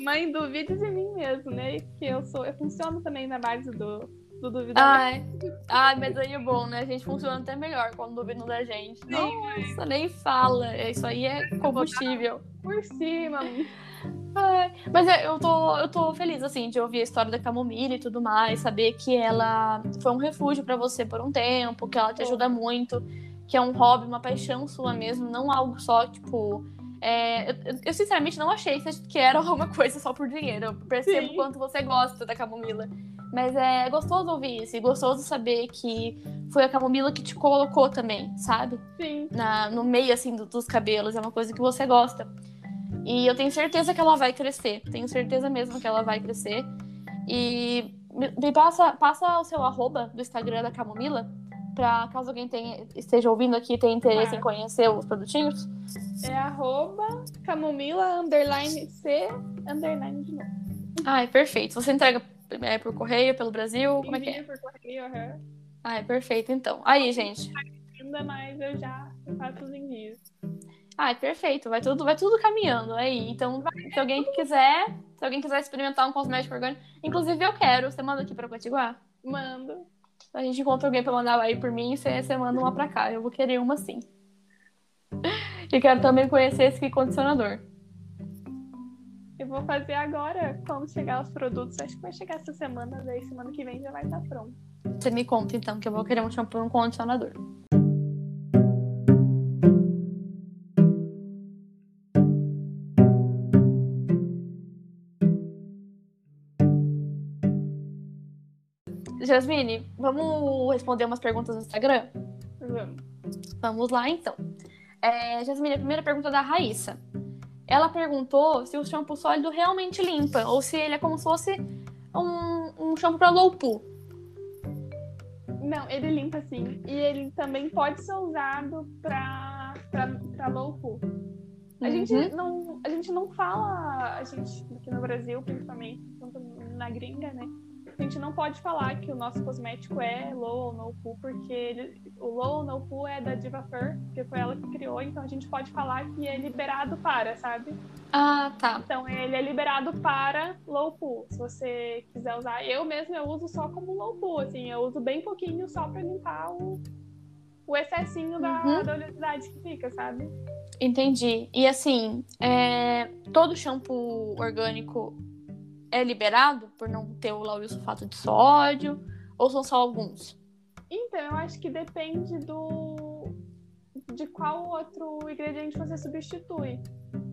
Mãe, duvide de mim mesmo, né? Que eu sou, eu funciono também na base do, do duvidamento. Ai, ai, mas aí é bom, né? A gente funciona até melhor quando duvidam da gente. Sim. Nossa, nem fala. Isso aí é combustível. Por cima, Ai, mas é, eu tô, eu tô feliz, assim, de ouvir a história da camomila e tudo mais, saber que ela foi um refúgio pra você por um tempo, que ela te ajuda muito, que é um hobby, uma paixão sua mesmo, não algo só, tipo. é, eu, eu, sinceramente não achei que era *laughs* alguma coisa só por dinheiro. Eu percebo Sim. o quanto você gosta da camomila. Mas é gostoso ouvir isso, e gostoso saber que foi a camomila que te colocou também, sabe? sim. na- no meio assim do- dos cabelos, é uma coisa que você gosta. E eu tenho certeza que ela vai crescer. Tenho certeza mesmo que ela vai crescer. E me, passa, passa o seu arroba do Instagram da Camomila, pra caso alguém tenha, esteja ouvindo aqui e tenha interesse Claro. em conhecer os produtinhos. É arroba camomila underline C underline de novo. Ai, perfeito. Você entrega é, por correio, pelo Brasil? Como é que é? Por correio, aham. Ai, perfeito, então. Aí, gente. Ainda mais eu já faço os envios. Ai, perfeito. Vai tudo, vai tudo caminhando aí. Então, se alguém quiser, se alguém quiser experimentar um cosmético orgânico, inclusive eu quero, você manda aqui pra Potiguar? Mando. A gente encontra alguém pra mandar aí por mim, você, você manda uma pra cá. Eu vou querer uma sim. *laughs* E quero também conhecer esse condicionador. Eu vou fazer agora quando chegar os produtos. Acho que vai chegar essa semana, daí semana que vem já vai estar pronto. Você me conta então, que eu vou querer um shampoo e um condicionador. Jasmine, vamos responder umas perguntas no Instagram? Vamos. Vamos lá, então. É, Jasmine, a primeira pergunta é da Raíssa. Ela perguntou se o shampoo sólido realmente limpa, ou se ele é como se fosse um, um shampoo para low poo. Não, ele limpa sim. E ele também pode ser usado pra low pool. A, Uhum. gente não, a gente não fala, a gente aqui no Brasil, principalmente, na gringa, né? A gente não pode falar que o nosso cosmético é low ou no poo, porque ele, o low ou no poo é da Diva Fur, que foi ela que criou, então a gente pode falar que é liberado para, sabe? Ah, tá. Então ele é liberado para low poo. Se você quiser usar, eu mesmo eu uso só como low poo, assim, eu uso bem pouquinho só para limpar o, o excessinho da, Uhum. da oleosidade que fica, sabe? Entendi. E assim, é, todo shampoo orgânico é liberado por não ter o lauryl sulfato de sódio? Ou são só alguns? Então, eu acho que depende do de qual outro ingrediente você substitui.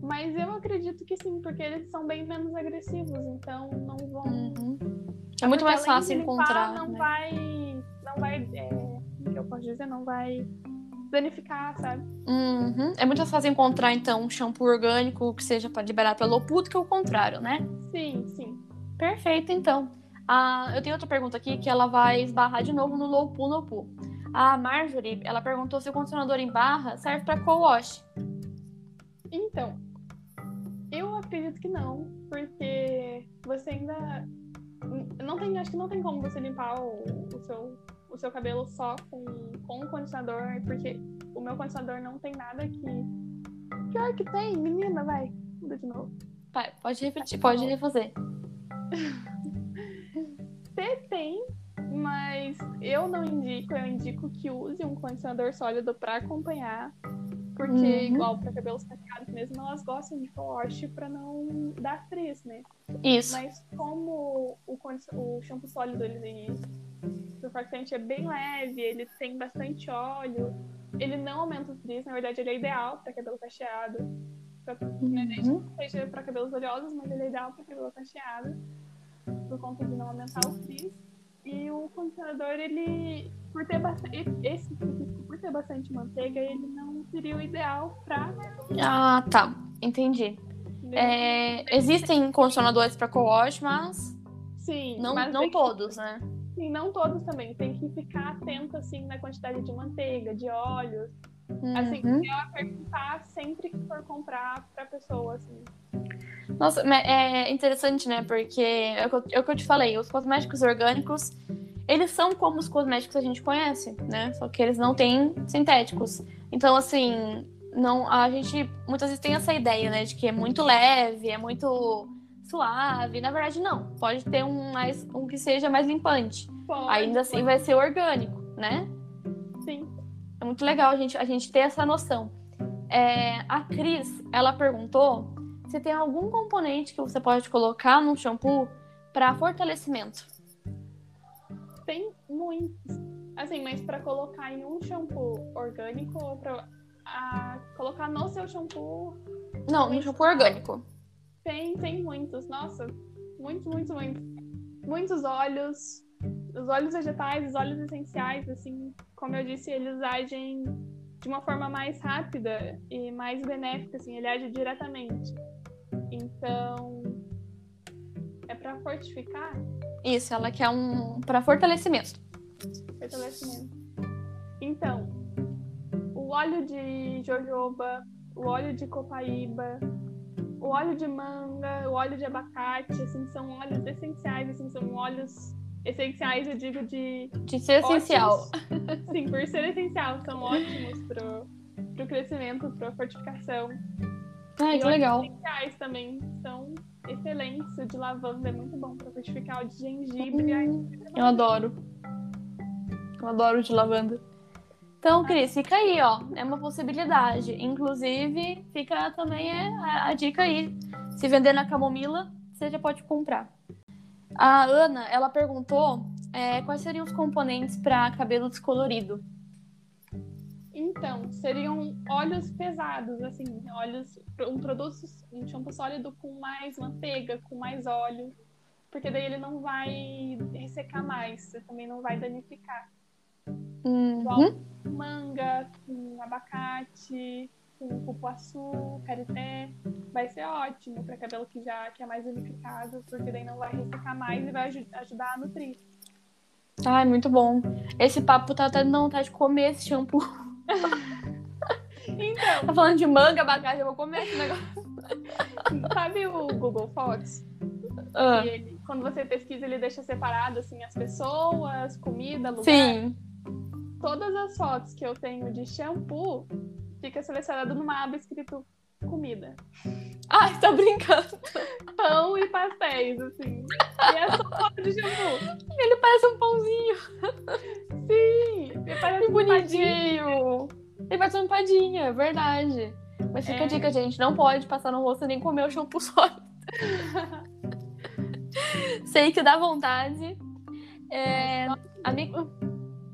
Mas eu acredito que sim, porque eles são bem menos agressivos, então não vão. Uhum. É muito Porque mais fácil limpar, encontrar. Não né? vai. Não vai. É, eu posso dizer? Não vai danificar, sabe? Uhum. É muito mais fácil encontrar, então, um shampoo orgânico que seja para liberar pelo low do que o contrário, né? Sim, sim. Perfeito, então. Ah, eu tenho outra pergunta aqui que ela vai esbarrar de novo no no poo. A Marjorie, ela perguntou se o condicionador em barra serve para co-wash. Então, eu acredito que não, porque você ainda. Não tem, acho que não tem como você limpar o, o seu, o seu cabelo só com, com o condicionador, porque o meu condicionador não tem nada que. Pior que tem, menina, vai. Muda de novo. Vai, pode repetir, pode refazer. *laughs* T tem, mas eu não indico, eu indico que use um condicionador sólido para acompanhar. Porque, Uhum. igual para cabelos cacheados mesmo, elas gostam de wash para não dar frizz, né? Isso. Mas como o, o shampoo sólido ele surfactante é bem leve, ele tem bastante óleo, ele não aumenta o frizz, na verdade ele é ideal para cabelo cacheado. Pra, né, Uhum. seja para cabelos oleosos, mas ele é ideal para cabelo cacheado, por conta de não aumentar o frizz. E o condicionador, ele, por ter bastante, esse específico, por ter bastante manteiga, ele não seria o ideal para Ah, tá. Entendi. É, existem condicionadores para co-wash, mas Sim, não, mas não tem que- todos, né? Sim, não todos também. Tem que ficar atento, assim, na quantidade de manteiga, de óleo. Assim, Uhum. eu perguntar sempre que for comprar pra pessoa, assim. Nossa, é interessante, né? Porque é o, que eu, é o que eu te falei, os cosméticos orgânicos, eles são como os cosméticos que a gente conhece, né? Só que eles não têm sintéticos. Então, assim, não, a gente muitas vezes tem essa ideia, né? De que é muito leve, é muito suave. Na verdade, não. Pode ter um, mais, um que seja mais limpante. Pode, Ainda assim pode, vai ser orgânico, né? Sim. É muito legal a gente, a gente ter essa noção. É, a Cris, ela perguntou se tem algum componente que você pode colocar num shampoo para fortalecimento. Tem muitos. Assim, mas pra colocar em um shampoo orgânico ou pra a, colocar no seu shampoo, Não, num shampoo orgânico. tem, tem muitos. Nossa, muitos, muitos, muitos. Muitos óleos. Os óleos vegetais, os óleos essenciais, assim, como eu disse, eles agem de uma forma mais rápida e mais benéfica, assim, ele age diretamente. Então, é para fortificar, Isso, ela quer um para fortalecimento. fortalecimento. Então, o óleo de jojoba, o óleo de copaíba, o óleo de manga, o óleo de abacate, assim, são óleos essenciais, assim, são óleos essenciais, eu digo, de De ser essencial. Ótimos. *laughs* Sim, por ser essencial, são ótimos pro, pro crescimento, pra fortificação. Ai, e que legal. essenciais também são excelentes. O de lavanda é muito bom pra fortificar. O de gengibre. Hum, eu adoro. Eu adoro o de lavanda. Então, Cris, fica aí, ó. É uma possibilidade. Inclusive, fica também é, a, a dica aí. Se vender na camomila, você já pode comprar. A Ana, ela perguntou é, quais seriam os componentes para cabelo descolorido. Então, seriam óleos pesados, assim, óleos, um produto, um shampoo sólido com mais manteiga, com mais óleo, porque daí ele não vai ressecar mais, você também não vai danificar. Uhum. manga, com abacate, com cupuaçu, carité. Vai ser ótimo para cabelo que já que é mais unificado, porque daí não vai ressecar mais e vai aju- ajudar a nutrir. Ai, muito bom. Esse papo tá até dando vontade de comer esse shampoo. Então, Tá falando de manga, abacate, eu vou comer esse negócio. sabe o Google Fotos? Ah, ele, quando você pesquisa, ele deixa separado assim as pessoas, comida, lugar. Sim. Todas as fotos que eu tenho de shampoo fica selecionado numa aba escrito comida. Ai, tá brincando. Pão e pastéis, assim. E é só foto de shampoo. Ele parece um pãozinho. Sim, ele parece Que um bonitinho. Ele parece uma empadinha, é verdade. Mas fica É. a dica, gente. Não pode passar no rosto nem comer o shampoo sólido. *laughs* Sei que dá vontade. É, a Mi...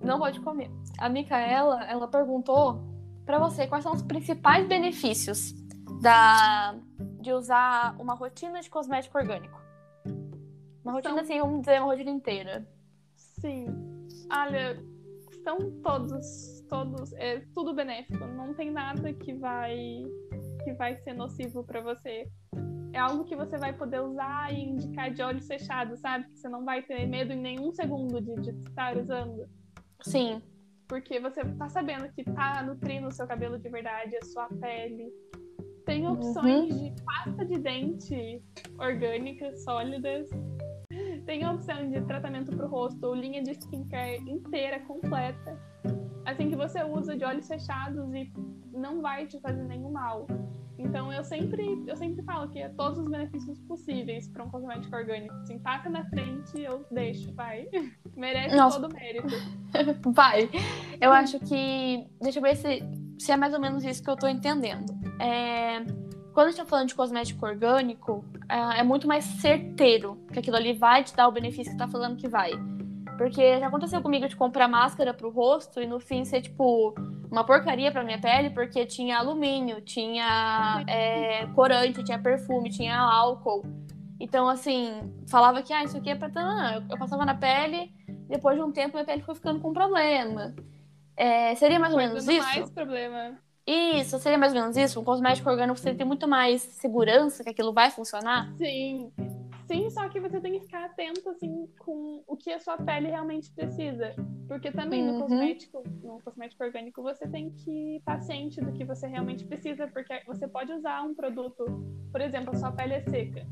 Não pode comer. A Micaela, ela perguntou pra você quais são os principais benefícios da... de usar uma rotina de cosmético orgânico. Uma rotina, São- assim, vamos dizer, uma rotina inteira. Sim. Olha, são todos, todos, é tudo benéfico. Não tem nada que vai que vai ser nocivo pra você. É algo que você vai poder usar e indicar de olhos fechados, sabe? Que você não vai ter medo em nenhum segundo de, de estar usando. Sim. Porque você tá sabendo que tá nutrindo o seu cabelo de verdade, a sua pele. Tem Uhum. opções de pasta de dente orgânicas, sólidas. Tem a opção de tratamento pro rosto ou linha de skincare inteira, completa. Assim que você usa de olhos fechados e não vai te fazer nenhum mal. Então eu sempre, eu sempre falo que é todos os benefícios possíveis para um cosmético orgânico. Assim, passa na frente, eu deixo, vai. *laughs* Merece Nossa. todo o mérito. *laughs* Vai. Eu acho que. Deixa eu ver se, se é mais ou menos isso que eu tô entendendo. É, Quando a gente tá falando de cosmético orgânico, é é muito mais certeiro que aquilo ali vai te dar o benefício que tá falando que vai. Porque já aconteceu comigo de comprar máscara pro rosto e no fim ser, tipo, uma porcaria pra minha pele, porque tinha alumínio, tinha é, corante, tinha perfume, tinha álcool. Então, assim, falava que, ah, isso aqui é pra. Não, eu, passava na pele, depois de um tempo minha pele foi ficando com problema. É, seria mais ou menos isso? mais problema. Isso, seria mais ou menos isso? Um cosmético orgânico você tem muito mais segurança que aquilo vai funcionar? Sim. Sim, só que você tem que ficar atento, assim, com o que a sua pele realmente precisa. Porque também Uhum. no cosmético, no cosmético orgânico, você tem que estar ciente do que você realmente precisa, porque você pode usar um produto, por exemplo, a sua pele é seca.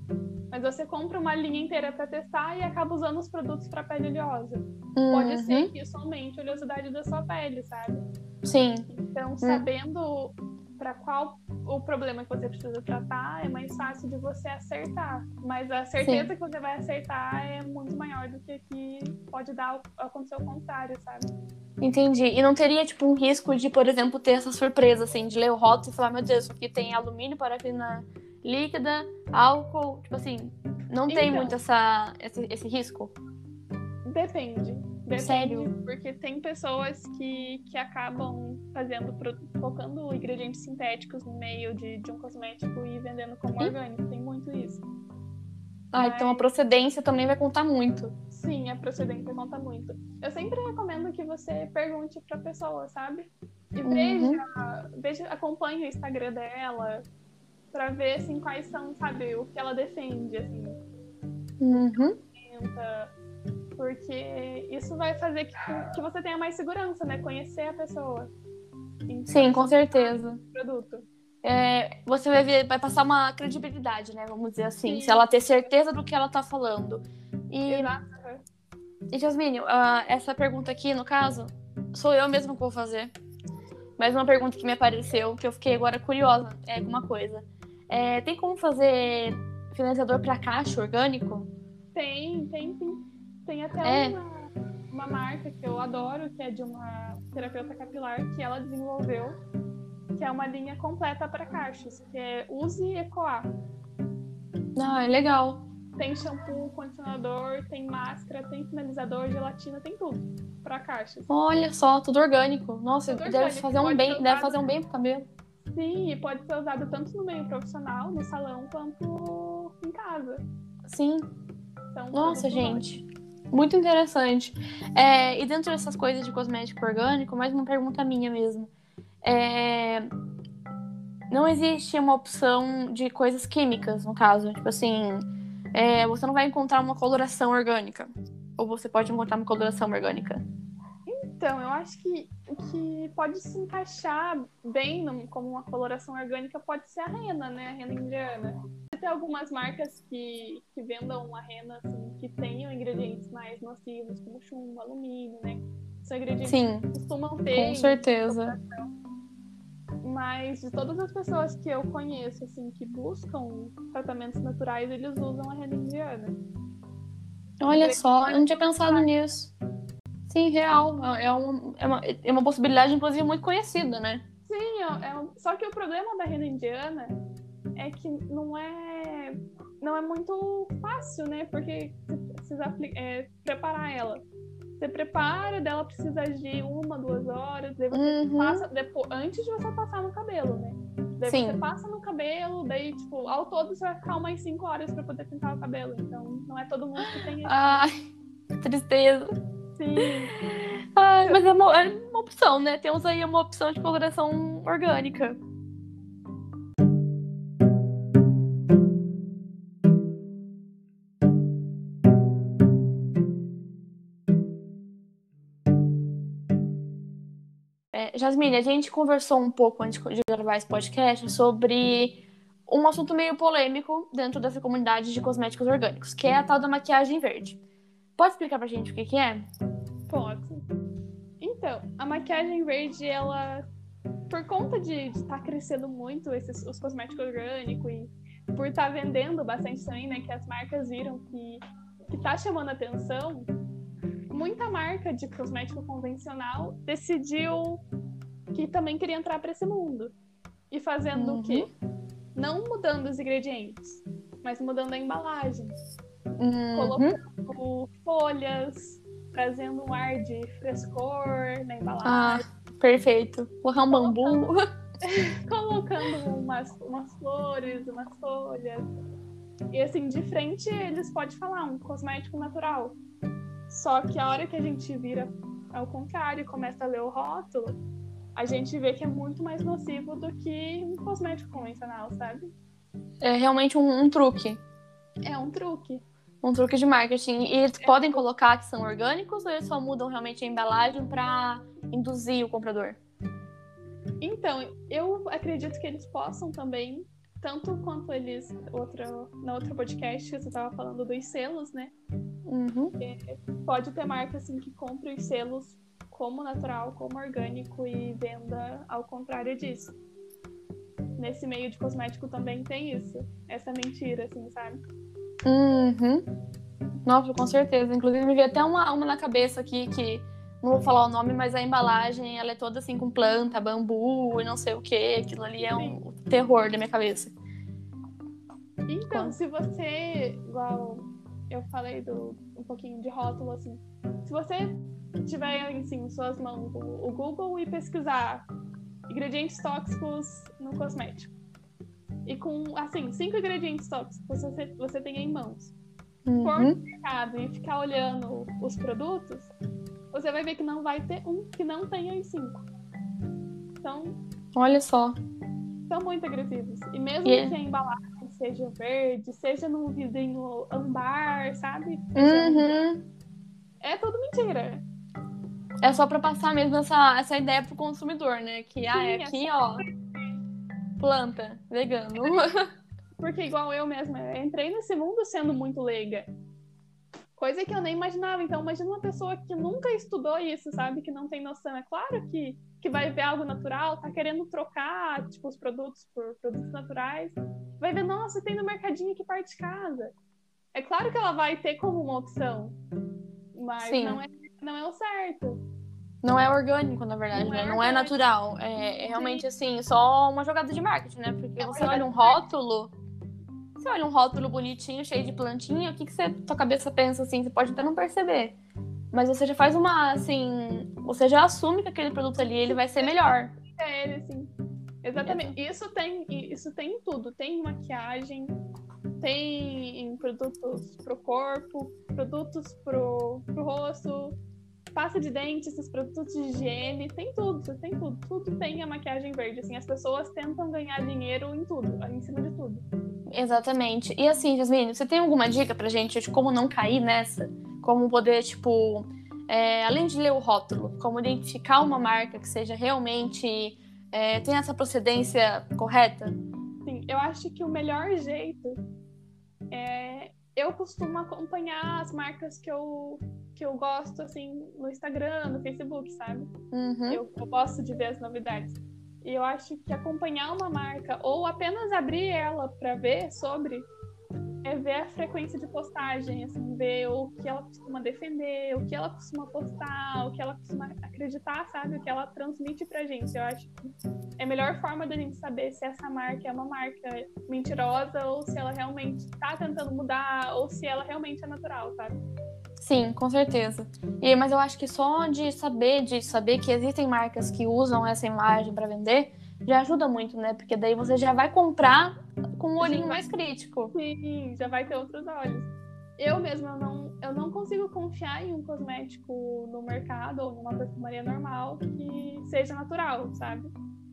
Mas você compra uma linha inteira para testar e acaba usando os produtos para pele oleosa. Pode Uhum, ser que isso aumente a oleosidade da sua pele, sabe? Sim. Então, sabendo para qual o problema que você precisa tratar, é mais fácil de você acertar. Mas a certeza que você vai acertar é muito maior do que que pode dar acontecer o contrário, sabe? Entendi. E não teria, tipo, um risco de, por exemplo, ter essa surpresa, assim, de ler o rótulo e falar, meu Deus, isso aqui tem alumínio, parafina líquida, álcool, tipo assim, não tem Então. muito essa, esse, esse risco? Depende. Depende, Sério? porque tem pessoas que, que acabam fazendo, colocando ingredientes sintéticos no meio de, de um cosmético e vendendo como Ih. orgânico. Tem muito isso. Ah, então a procedência também vai contar muito. Sim, a procedência conta muito. Eu sempre recomendo que você pergunte pra pessoa, sabe? E Uhum. veja, veja, acompanhe o Instagram dela pra ver assim quais são, sabe, o que ela defende, assim, Uhum. tenta, porque isso vai fazer que, que você tenha mais segurança, né? Conhecer a pessoa. Então, Sim, com certeza. produto. É, você vai, ver, vai passar uma credibilidade, né? Vamos dizer assim. Sim. Se ela ter certeza do que ela tá falando. E, Exato. e Jasmine, ah, essa pergunta aqui, no caso, sou eu mesma que vou fazer. Mas uma pergunta que me apareceu, que eu fiquei agora curiosa, é uma coisa. É, tem como fazer finalizador para caixa orgânico? Tem, tem sim. Tem até É. uma, uma marca que eu adoro, que é de uma terapeuta capilar, que ela desenvolveu, que é uma linha completa para cachos, que é Use e Ecoar. Ah, é legal. Tem shampoo, condicionador, tem máscara, tem finalizador, gelatina, tem tudo para cachos. Olha só, tudo orgânico. Nossa, Tudo deve orgânico, fazer um bem, ser deve usado. fazer um bem pro cabelo. Sim, e pode ser usado tanto no meio profissional, no salão, quanto em casa. Sim. Então, Nossa, gente. Muito interessante. É, e dentro dessas coisas de cosmético orgânico, mais uma pergunta minha mesmo. É, não existe uma opção de coisas químicas, no caso. Tipo assim, é, você não vai encontrar uma coloração orgânica. Ou você pode encontrar uma coloração orgânica. Então, eu acho que o que pode se encaixar bem como uma coloração orgânica pode ser a rena, né? A rena indiana. Ter algumas marcas que, que vendam uma rena assim, que tenham ingredientes mais nocivos, como chumbo, alumínio, né? São ingredientes Sim, que costumam ter. com certeza. Mas de todas as pessoas que eu conheço, assim, que buscam tratamentos naturais, eles usam a rena indiana. Olha só, eu não tinha pensado nisso. Sim, real. É uma, é uma, é uma possibilidade, inclusive, muito conhecida, né? Sim, é, é um- só que o problema da rena indiana é que não é não é muito fácil, né? Porque você precisa é, preparar ela. Você prepara, dela precisa agir uma, duas horas, daí você Uhum. passa depois, antes de você passar no cabelo, né? Daí Sim. você passa no cabelo, daí, tipo, ao todo você vai ficar umas cinco horas pra poder pintar o cabelo. Então, não é todo mundo que tem esse. Ai, *laughs* tristeza. Sim. Ai, mas é uma, é uma opção, né? Temos aí uma opção de coloração orgânica. Jasmine, a gente conversou um pouco antes de gravar esse podcast sobre um assunto meio polêmico dentro dessa comunidade de cosméticos orgânicos, que é a tal da maquiagem verde. Pode explicar pra gente o que, que é? Posso. Então, a maquiagem verde, ela, por conta de estar crescendo muito esses, os cosméticos orgânicos e por estar vendendo bastante também, né, que as marcas viram que, que tá chamando atenção, muita marca de cosmético convencional decidiu que também queria entrar para esse mundo. E fazendo Uhum. o quê? Não mudando os ingredientes, mas mudando a embalagem Uhum. colocando folhas, trazendo um ar de frescor na Ah, embalagem, perfeito. Colocar um bambu. *laughs* colocando umas, umas flores, umas folhas. E assim, de frente eles podem falar um cosmético natural. Só que a hora que a gente vira ao contrário e começa a ler o rótulo, a gente vê que é muito mais nocivo do que um cosmético convencional, sabe? É realmente um, um truque. É um truque. Um truque de marketing. E eles podem colocar que são orgânicos ou eles só mudam realmente a embalagem pra induzir o comprador? Então, eu acredito que eles possam também, tanto quanto eles, outro, na outro podcast que você estava falando dos selos, né? Uhum. Pode ter marca assim que compre os selos como natural, como orgânico e venda ao contrário disso. Nesse meio de cosmético também tem isso, essa mentira, assim, sabe? Uhum. Nossa, com certeza. Inclusive, me veio até uma, uma na cabeça aqui que. Não vou falar o nome, mas a embalagem ela é toda assim com planta, bambu e não sei o que. Aquilo ali é um terror da minha cabeça. Então, se você, igual eu falei do um pouquinho de rótulo, assim, se você tiver assim, em suas mãos o, Google e pesquisar ingredientes tóxicos no cosmético, e com, assim, cinco ingredientes tóxicos você, você tem em mãos, for Uhum. no mercado e ficar olhando os produtos, você vai ver que não vai ter um que não tenha os cinco. Então, Olha só. são muito agressivos. E mesmo E- que a embalagem seja verde, seja num vidrinho ambar, sabe? Uhum. É tudo mentira. É só pra passar mesmo essa, essa ideia pro consumidor, né? Que, ah, é Sim, é aqui, ó, planta, vegano. *laughs* Porque igual eu mesma, eu entrei nesse mundo sendo muito leiga. Coisa que eu nem imaginava. Então, imagina uma pessoa que nunca estudou isso, sabe? Que não tem noção. É claro que, que vai ver algo natural, tá querendo trocar, tipo, os produtos por produtos naturais. Vai ver, nossa, tem no mercadinho aqui perto de casa. É claro que ela vai ter como uma opção. Mas Sim. não é, não é o certo. Não é orgânico, na verdade, Não né? é Não é natural. É, é realmente, assim, só uma jogada de marketing, né? Porque É você olha um rótulo, você olha um rótulo bonitinho, cheio de plantinha, o que, que você, tua cabeça pensa, assim? Você pode até não perceber. Mas você já faz uma, assim... Você já assume que aquele produto ali, ele vai ser melhor. É ele, assim. Exatamente. Isso tem, isso tem em tudo. Tem em maquiagem, tem em produtos pro corpo, produtos pro, pro rosto, pasta de dente, esses produtos de higiene, tem tudo, tem tudo. Tudo tem a maquiagem verde. Assim, as pessoas tentam ganhar dinheiro em tudo, em cima de tudo. Exatamente. E assim, Jasmine, você tem alguma dica pra gente de como não cair nessa? Como poder, tipo, é, além de ler o rótulo, como identificar uma marca que seja realmente. É, tem essa procedência correta? Sim, eu acho que o melhor jeito É, eu costumo acompanhar as marcas que eu, que eu gosto, assim, no Instagram, no Facebook, sabe? Uhum. Eu, eu gosto de ver as novidades. E eu acho que acompanhar uma marca ou apenas abrir ela para ver sobre é ver a frequência de postagem, assim, ver o que ela costuma defender, o que ela costuma postar, o que ela costuma acreditar, sabe? O que ela transmite pra gente. Eu acho que é a melhor forma da gente saber se essa marca é uma marca mentirosa ou se ela realmente tá tentando mudar ou se ela realmente é natural, sabe? Sim, com certeza. E, mas eu acho que só de saber, de saber que existem marcas que usam essa imagem para vender, já ajuda muito, né? Porque daí você já vai comprar com um olhinho mais crítico. Sim, já vai ter outros olhos. Eu mesma eu não, eu não consigo confiar em um cosmético no mercado ou numa perfumaria normal que seja natural, sabe?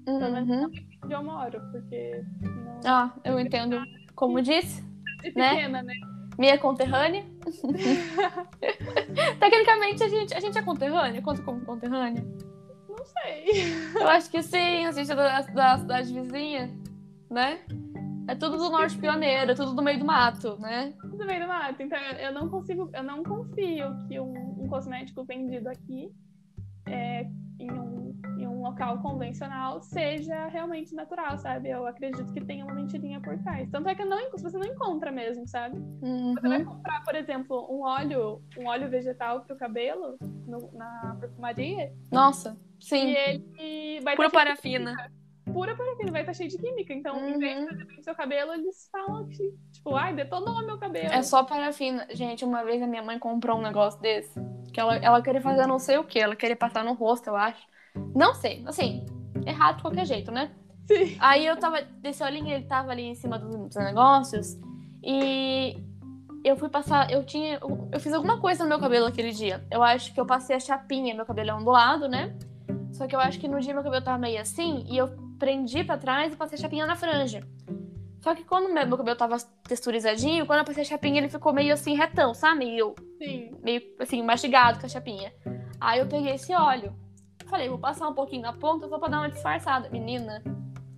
Pelo menos Uhum. onde eu moro, porque não Ah, eu entendo. Como disse, é né? pequena, né? minha conterrânea. *laughs* Tecnicamente, a gente, a gente é conterrânea? Conta como conterrânea? Não sei. Eu acho que sim, a gente é da, da cidade vizinha, né? É tudo do norte pioneiro, é tudo do meio do mato, né? Tudo bem do mato. Então eu não consigo, eu não confio que um, um cosmético vendido aqui é, em, um, em um local convencional seja realmente natural, sabe? Eu acredito que tenha uma mentirinha por trás. Tanto é que não, você não encontra mesmo, sabe? Você vai Uhum. comprar, por exemplo, um óleo, um óleo vegetal para o cabelo no- na perfumaria Nossa, e sim. ele vai cheio parafina. Pura parafina, vai estar cheio de química. Então, em vez Uhum. de fazer bem seu cabelo, eles falam que, tipo, ai, detonou meu cabelo. É só parafina. Gente, uma vez a minha mãe comprou um negócio desse. Que ela, ela queria fazer não sei o que. Ela queria passar no rosto, eu acho. Não sei. Assim, errado de qualquer jeito, né? Sim. Aí eu tava. Desse olhinho, ele tava ali em cima dos, dos negócios. E eu fui passar. Eu tinha. Eu fiz alguma coisa no meu cabelo aquele dia. Eu acho que eu passei a chapinha. Meu cabelo é ondulado, né? Só que eu acho que no dia meu cabelo tava meio assim. E eu prendi pra trás e passei chapinha na franja. Só que quando meu cabelo tava texturizadinho, quando eu passei a chapinha, ele ficou meio assim retão, sabe? Meio, Sim. meio assim, mastigado com a chapinha. Aí eu peguei esse óleo. Falei, vou passar um pouquinho na ponta só pra dar uma disfarçada. Menina.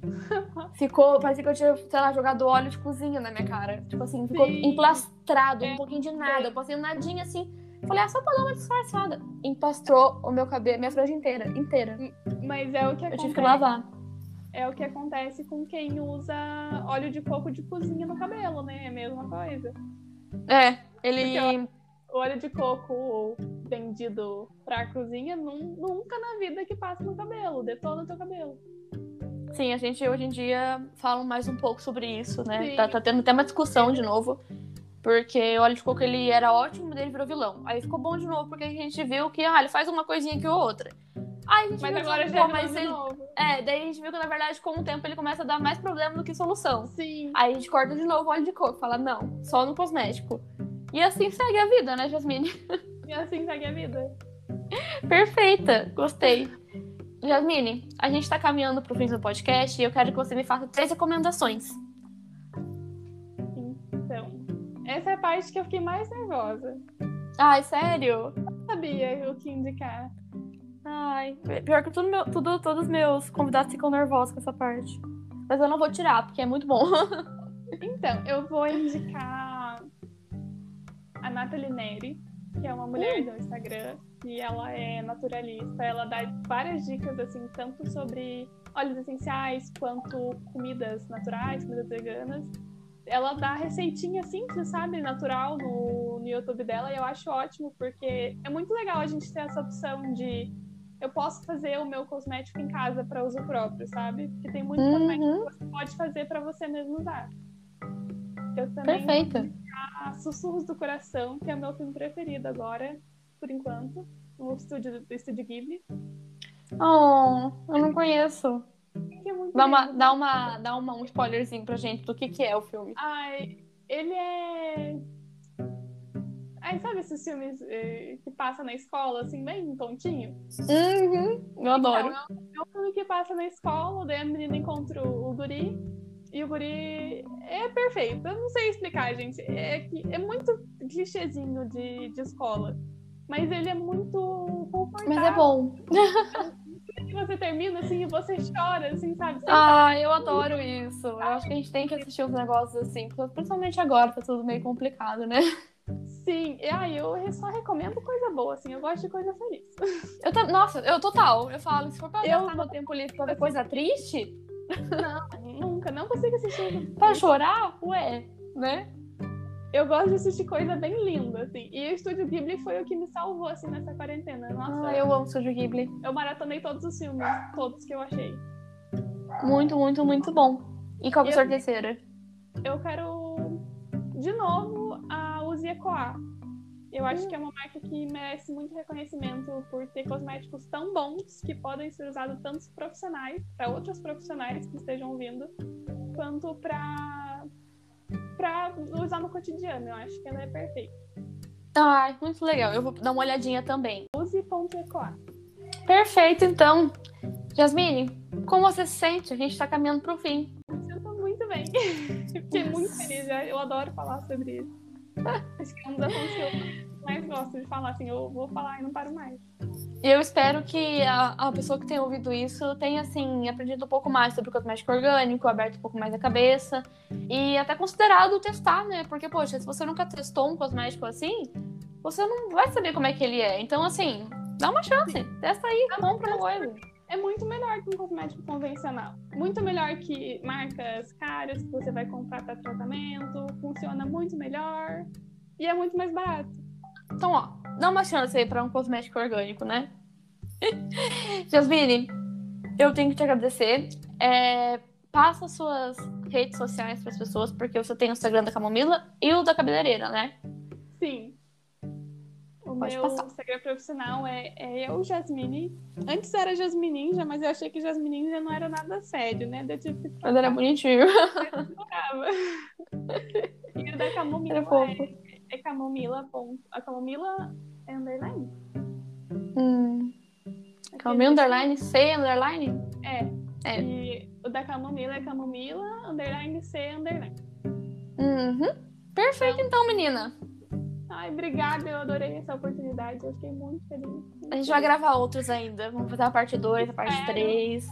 *laughs* Ficou, parecia que eu tinha, sei lá, jogado óleo de cozinha na minha cara. Tipo assim, ficou Sim. emplastrado, um É. pouquinho de nada. Eu passei um nadinho assim. Falei, ah, só pra dar uma disfarçada. Empastrou o meu cabelo, minha franja inteira, inteira. Mas é o que Eu acontece. tive que lavar. É o que acontece com quem usa óleo de coco de cozinha no cabelo, né? É a mesma coisa. É, ele. O óleo de coco vendido pra cozinha nun- nunca na vida que passa no cabelo, detona o teu cabelo. Sim, a gente hoje em dia fala mais um pouco sobre isso, né? Tá, tá tendo até uma discussão de novo. Porque o óleo de coco ele era ótimo, mas ele virou vilão. Aí ficou bom de novo, porque a gente viu que ah, ele faz uma coisinha que outra. Aí a gente Mas viu agora que, já pô, é mas ele... novo. É, daí a gente viu que, na verdade, com o tempo ele começa a dar mais problema do que solução. Sim. Aí a gente corta de novo o óleo de coco, fala, não, só no cosmético. E assim segue a vida, né, Jasmine? *laughs* E assim segue a vida. Perfeita, gostei. Jasmine, a gente tá caminhando pro fim do podcast e eu quero que você me faça três recomendações. Essa é a parte que eu fiquei mais nervosa. Ai, sério? Não sabia o que indicar. Ai, pior que tudo meu, tudo, todos os meus convidados ficam nervosos com essa parte. Mas eu não vou tirar, porque é muito bom. *laughs* Então, eu vou indicar a Nathalie Neri, que é uma mulher do Instagram, e ela é naturalista. Ela dá várias dicas, assim, tanto sobre óleos essenciais quanto comidas naturais, comidas veganas. Ela dá receitinha simples, sabe, natural no, no YouTube dela, e eu acho ótimo, porque é muito legal a gente ter essa opção de eu posso fazer o meu cosmético em casa para uso próprio, sabe? Porque tem muito cosmético Uhum, que você pode fazer para você mesmo usar. Eu também perfeita. a Sussurros do Coração, que é o meu filme preferido agora, por enquanto, no estúdio do Estúdio Ghibli. Oh, eu não conheço. Que é muito Dá, uma, dá, uma, dá uma, um spoilerzinho pra gente do que, que é o filme. Ai, ele é. Ai, sabe esses filmes eh, que passa na escola, assim, bem tontinho? Uhum, eu adoro. Então, é um- é filme que passa na escola, daí a menina encontra o, o guri, e o guri é perfeito. Eu não sei explicar, gente. É, que é muito clichêzinho de, de escola. Mas ele é muito confortável. Mas é bom. *laughs* que você termina assim e você chora, assim, sabe? Você Ah, eu adoro isso. Eu acho que a gente tem que assistir uns negócios assim, principalmente agora, tá tudo meio complicado, né? Sim, e aí eu só recomendo coisa boa, assim, eu gosto de coisa feliz. Eu ta- Nossa, eu total. Eu falo, se for pra Eu- gastar meu tempo livre pra ver coisa triste, Não, nunca, não consigo assistir. *laughs* pra chorar, ué, né? Eu gosto de assistir coisa bem linda, assim. E o Estúdio Ghibli foi o que me salvou, assim, nessa quarentena. Nossa, Ah, eu amo Studio Ghibli. eu maratonei todos os filmes, todos que eu achei. Muito, muito, muito bom. E qual que é a sua terceira? Eu quero, de novo, a Uzi Ecoa. Eu acho que é uma marca que merece muito reconhecimento por ter cosméticos tão bons que podem ser usados tanto profissionais, para outros profissionais que estejam ouvindo, quanto para para usar no cotidiano. Eu acho que ela é perfeita. Ai, muito legal. Eu vou dar uma olhadinha também. Use.ecoa. Perfeito, então. Jasmine, como você se sente? A gente tá caminhando pro fim. Eu tô muito bem. *laughs* Fiquei muito feliz. Eu adoro falar sobre isso. *laughs* Acho que é um dos assuntos que eu mais gosto de falar. Assim, eu vou falar e não paro mais. E eu espero que a, a pessoa que tenha ouvido isso tenha, assim, aprendido um pouco mais sobre o cosmético orgânico, aberto um pouco mais a cabeça e até considerado testar, né? Porque, poxa, se você nunca testou um cosmético assim, você não vai saber como é que ele é. Então, assim, dá uma chance. Testa aí, compra uma coisa. É muito melhor que um cosmético convencional. Muito melhor que marcas caras que você vai comprar para tratamento. Funciona muito melhor. E é muito mais barato. Então, ó, dá uma chance aí pra um cosmético orgânico, né? *laughs* Jasmine, eu tenho que te agradecer. É, passa suas redes sociais para as pessoas, porque você tem o Instagram da Camomila e o da cabeleireira, né? Sim. O Pode meu passar. Instagram profissional é, é eu, Jasmine. Antes era Jasmine Ninja, mas eu achei que Jasmine Ninja não era nada sério, né? Eu tive que. Mas era bonitinho. Brava. *laughs* E o da Camomila Era fofo. é, é Camomila. Ponto. A Camomila é underline? Hum. Camomila underline C underline? É. É. E o da Camomila é Camomila, underline C, underline. Uhum. Perfeito, então, menina. Ai, obrigada, eu adorei essa oportunidade. Eu fiquei muito feliz. A gente vai gravar outros ainda. Vamos fazer a parte 2, a parte Sério? 3.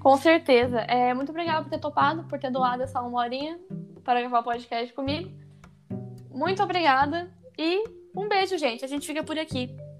Com certeza. É, muito obrigada por ter topado, por ter doado essa uma horinha para gravar o podcast comigo. Muito obrigada e um beijo, gente. A gente fica por aqui.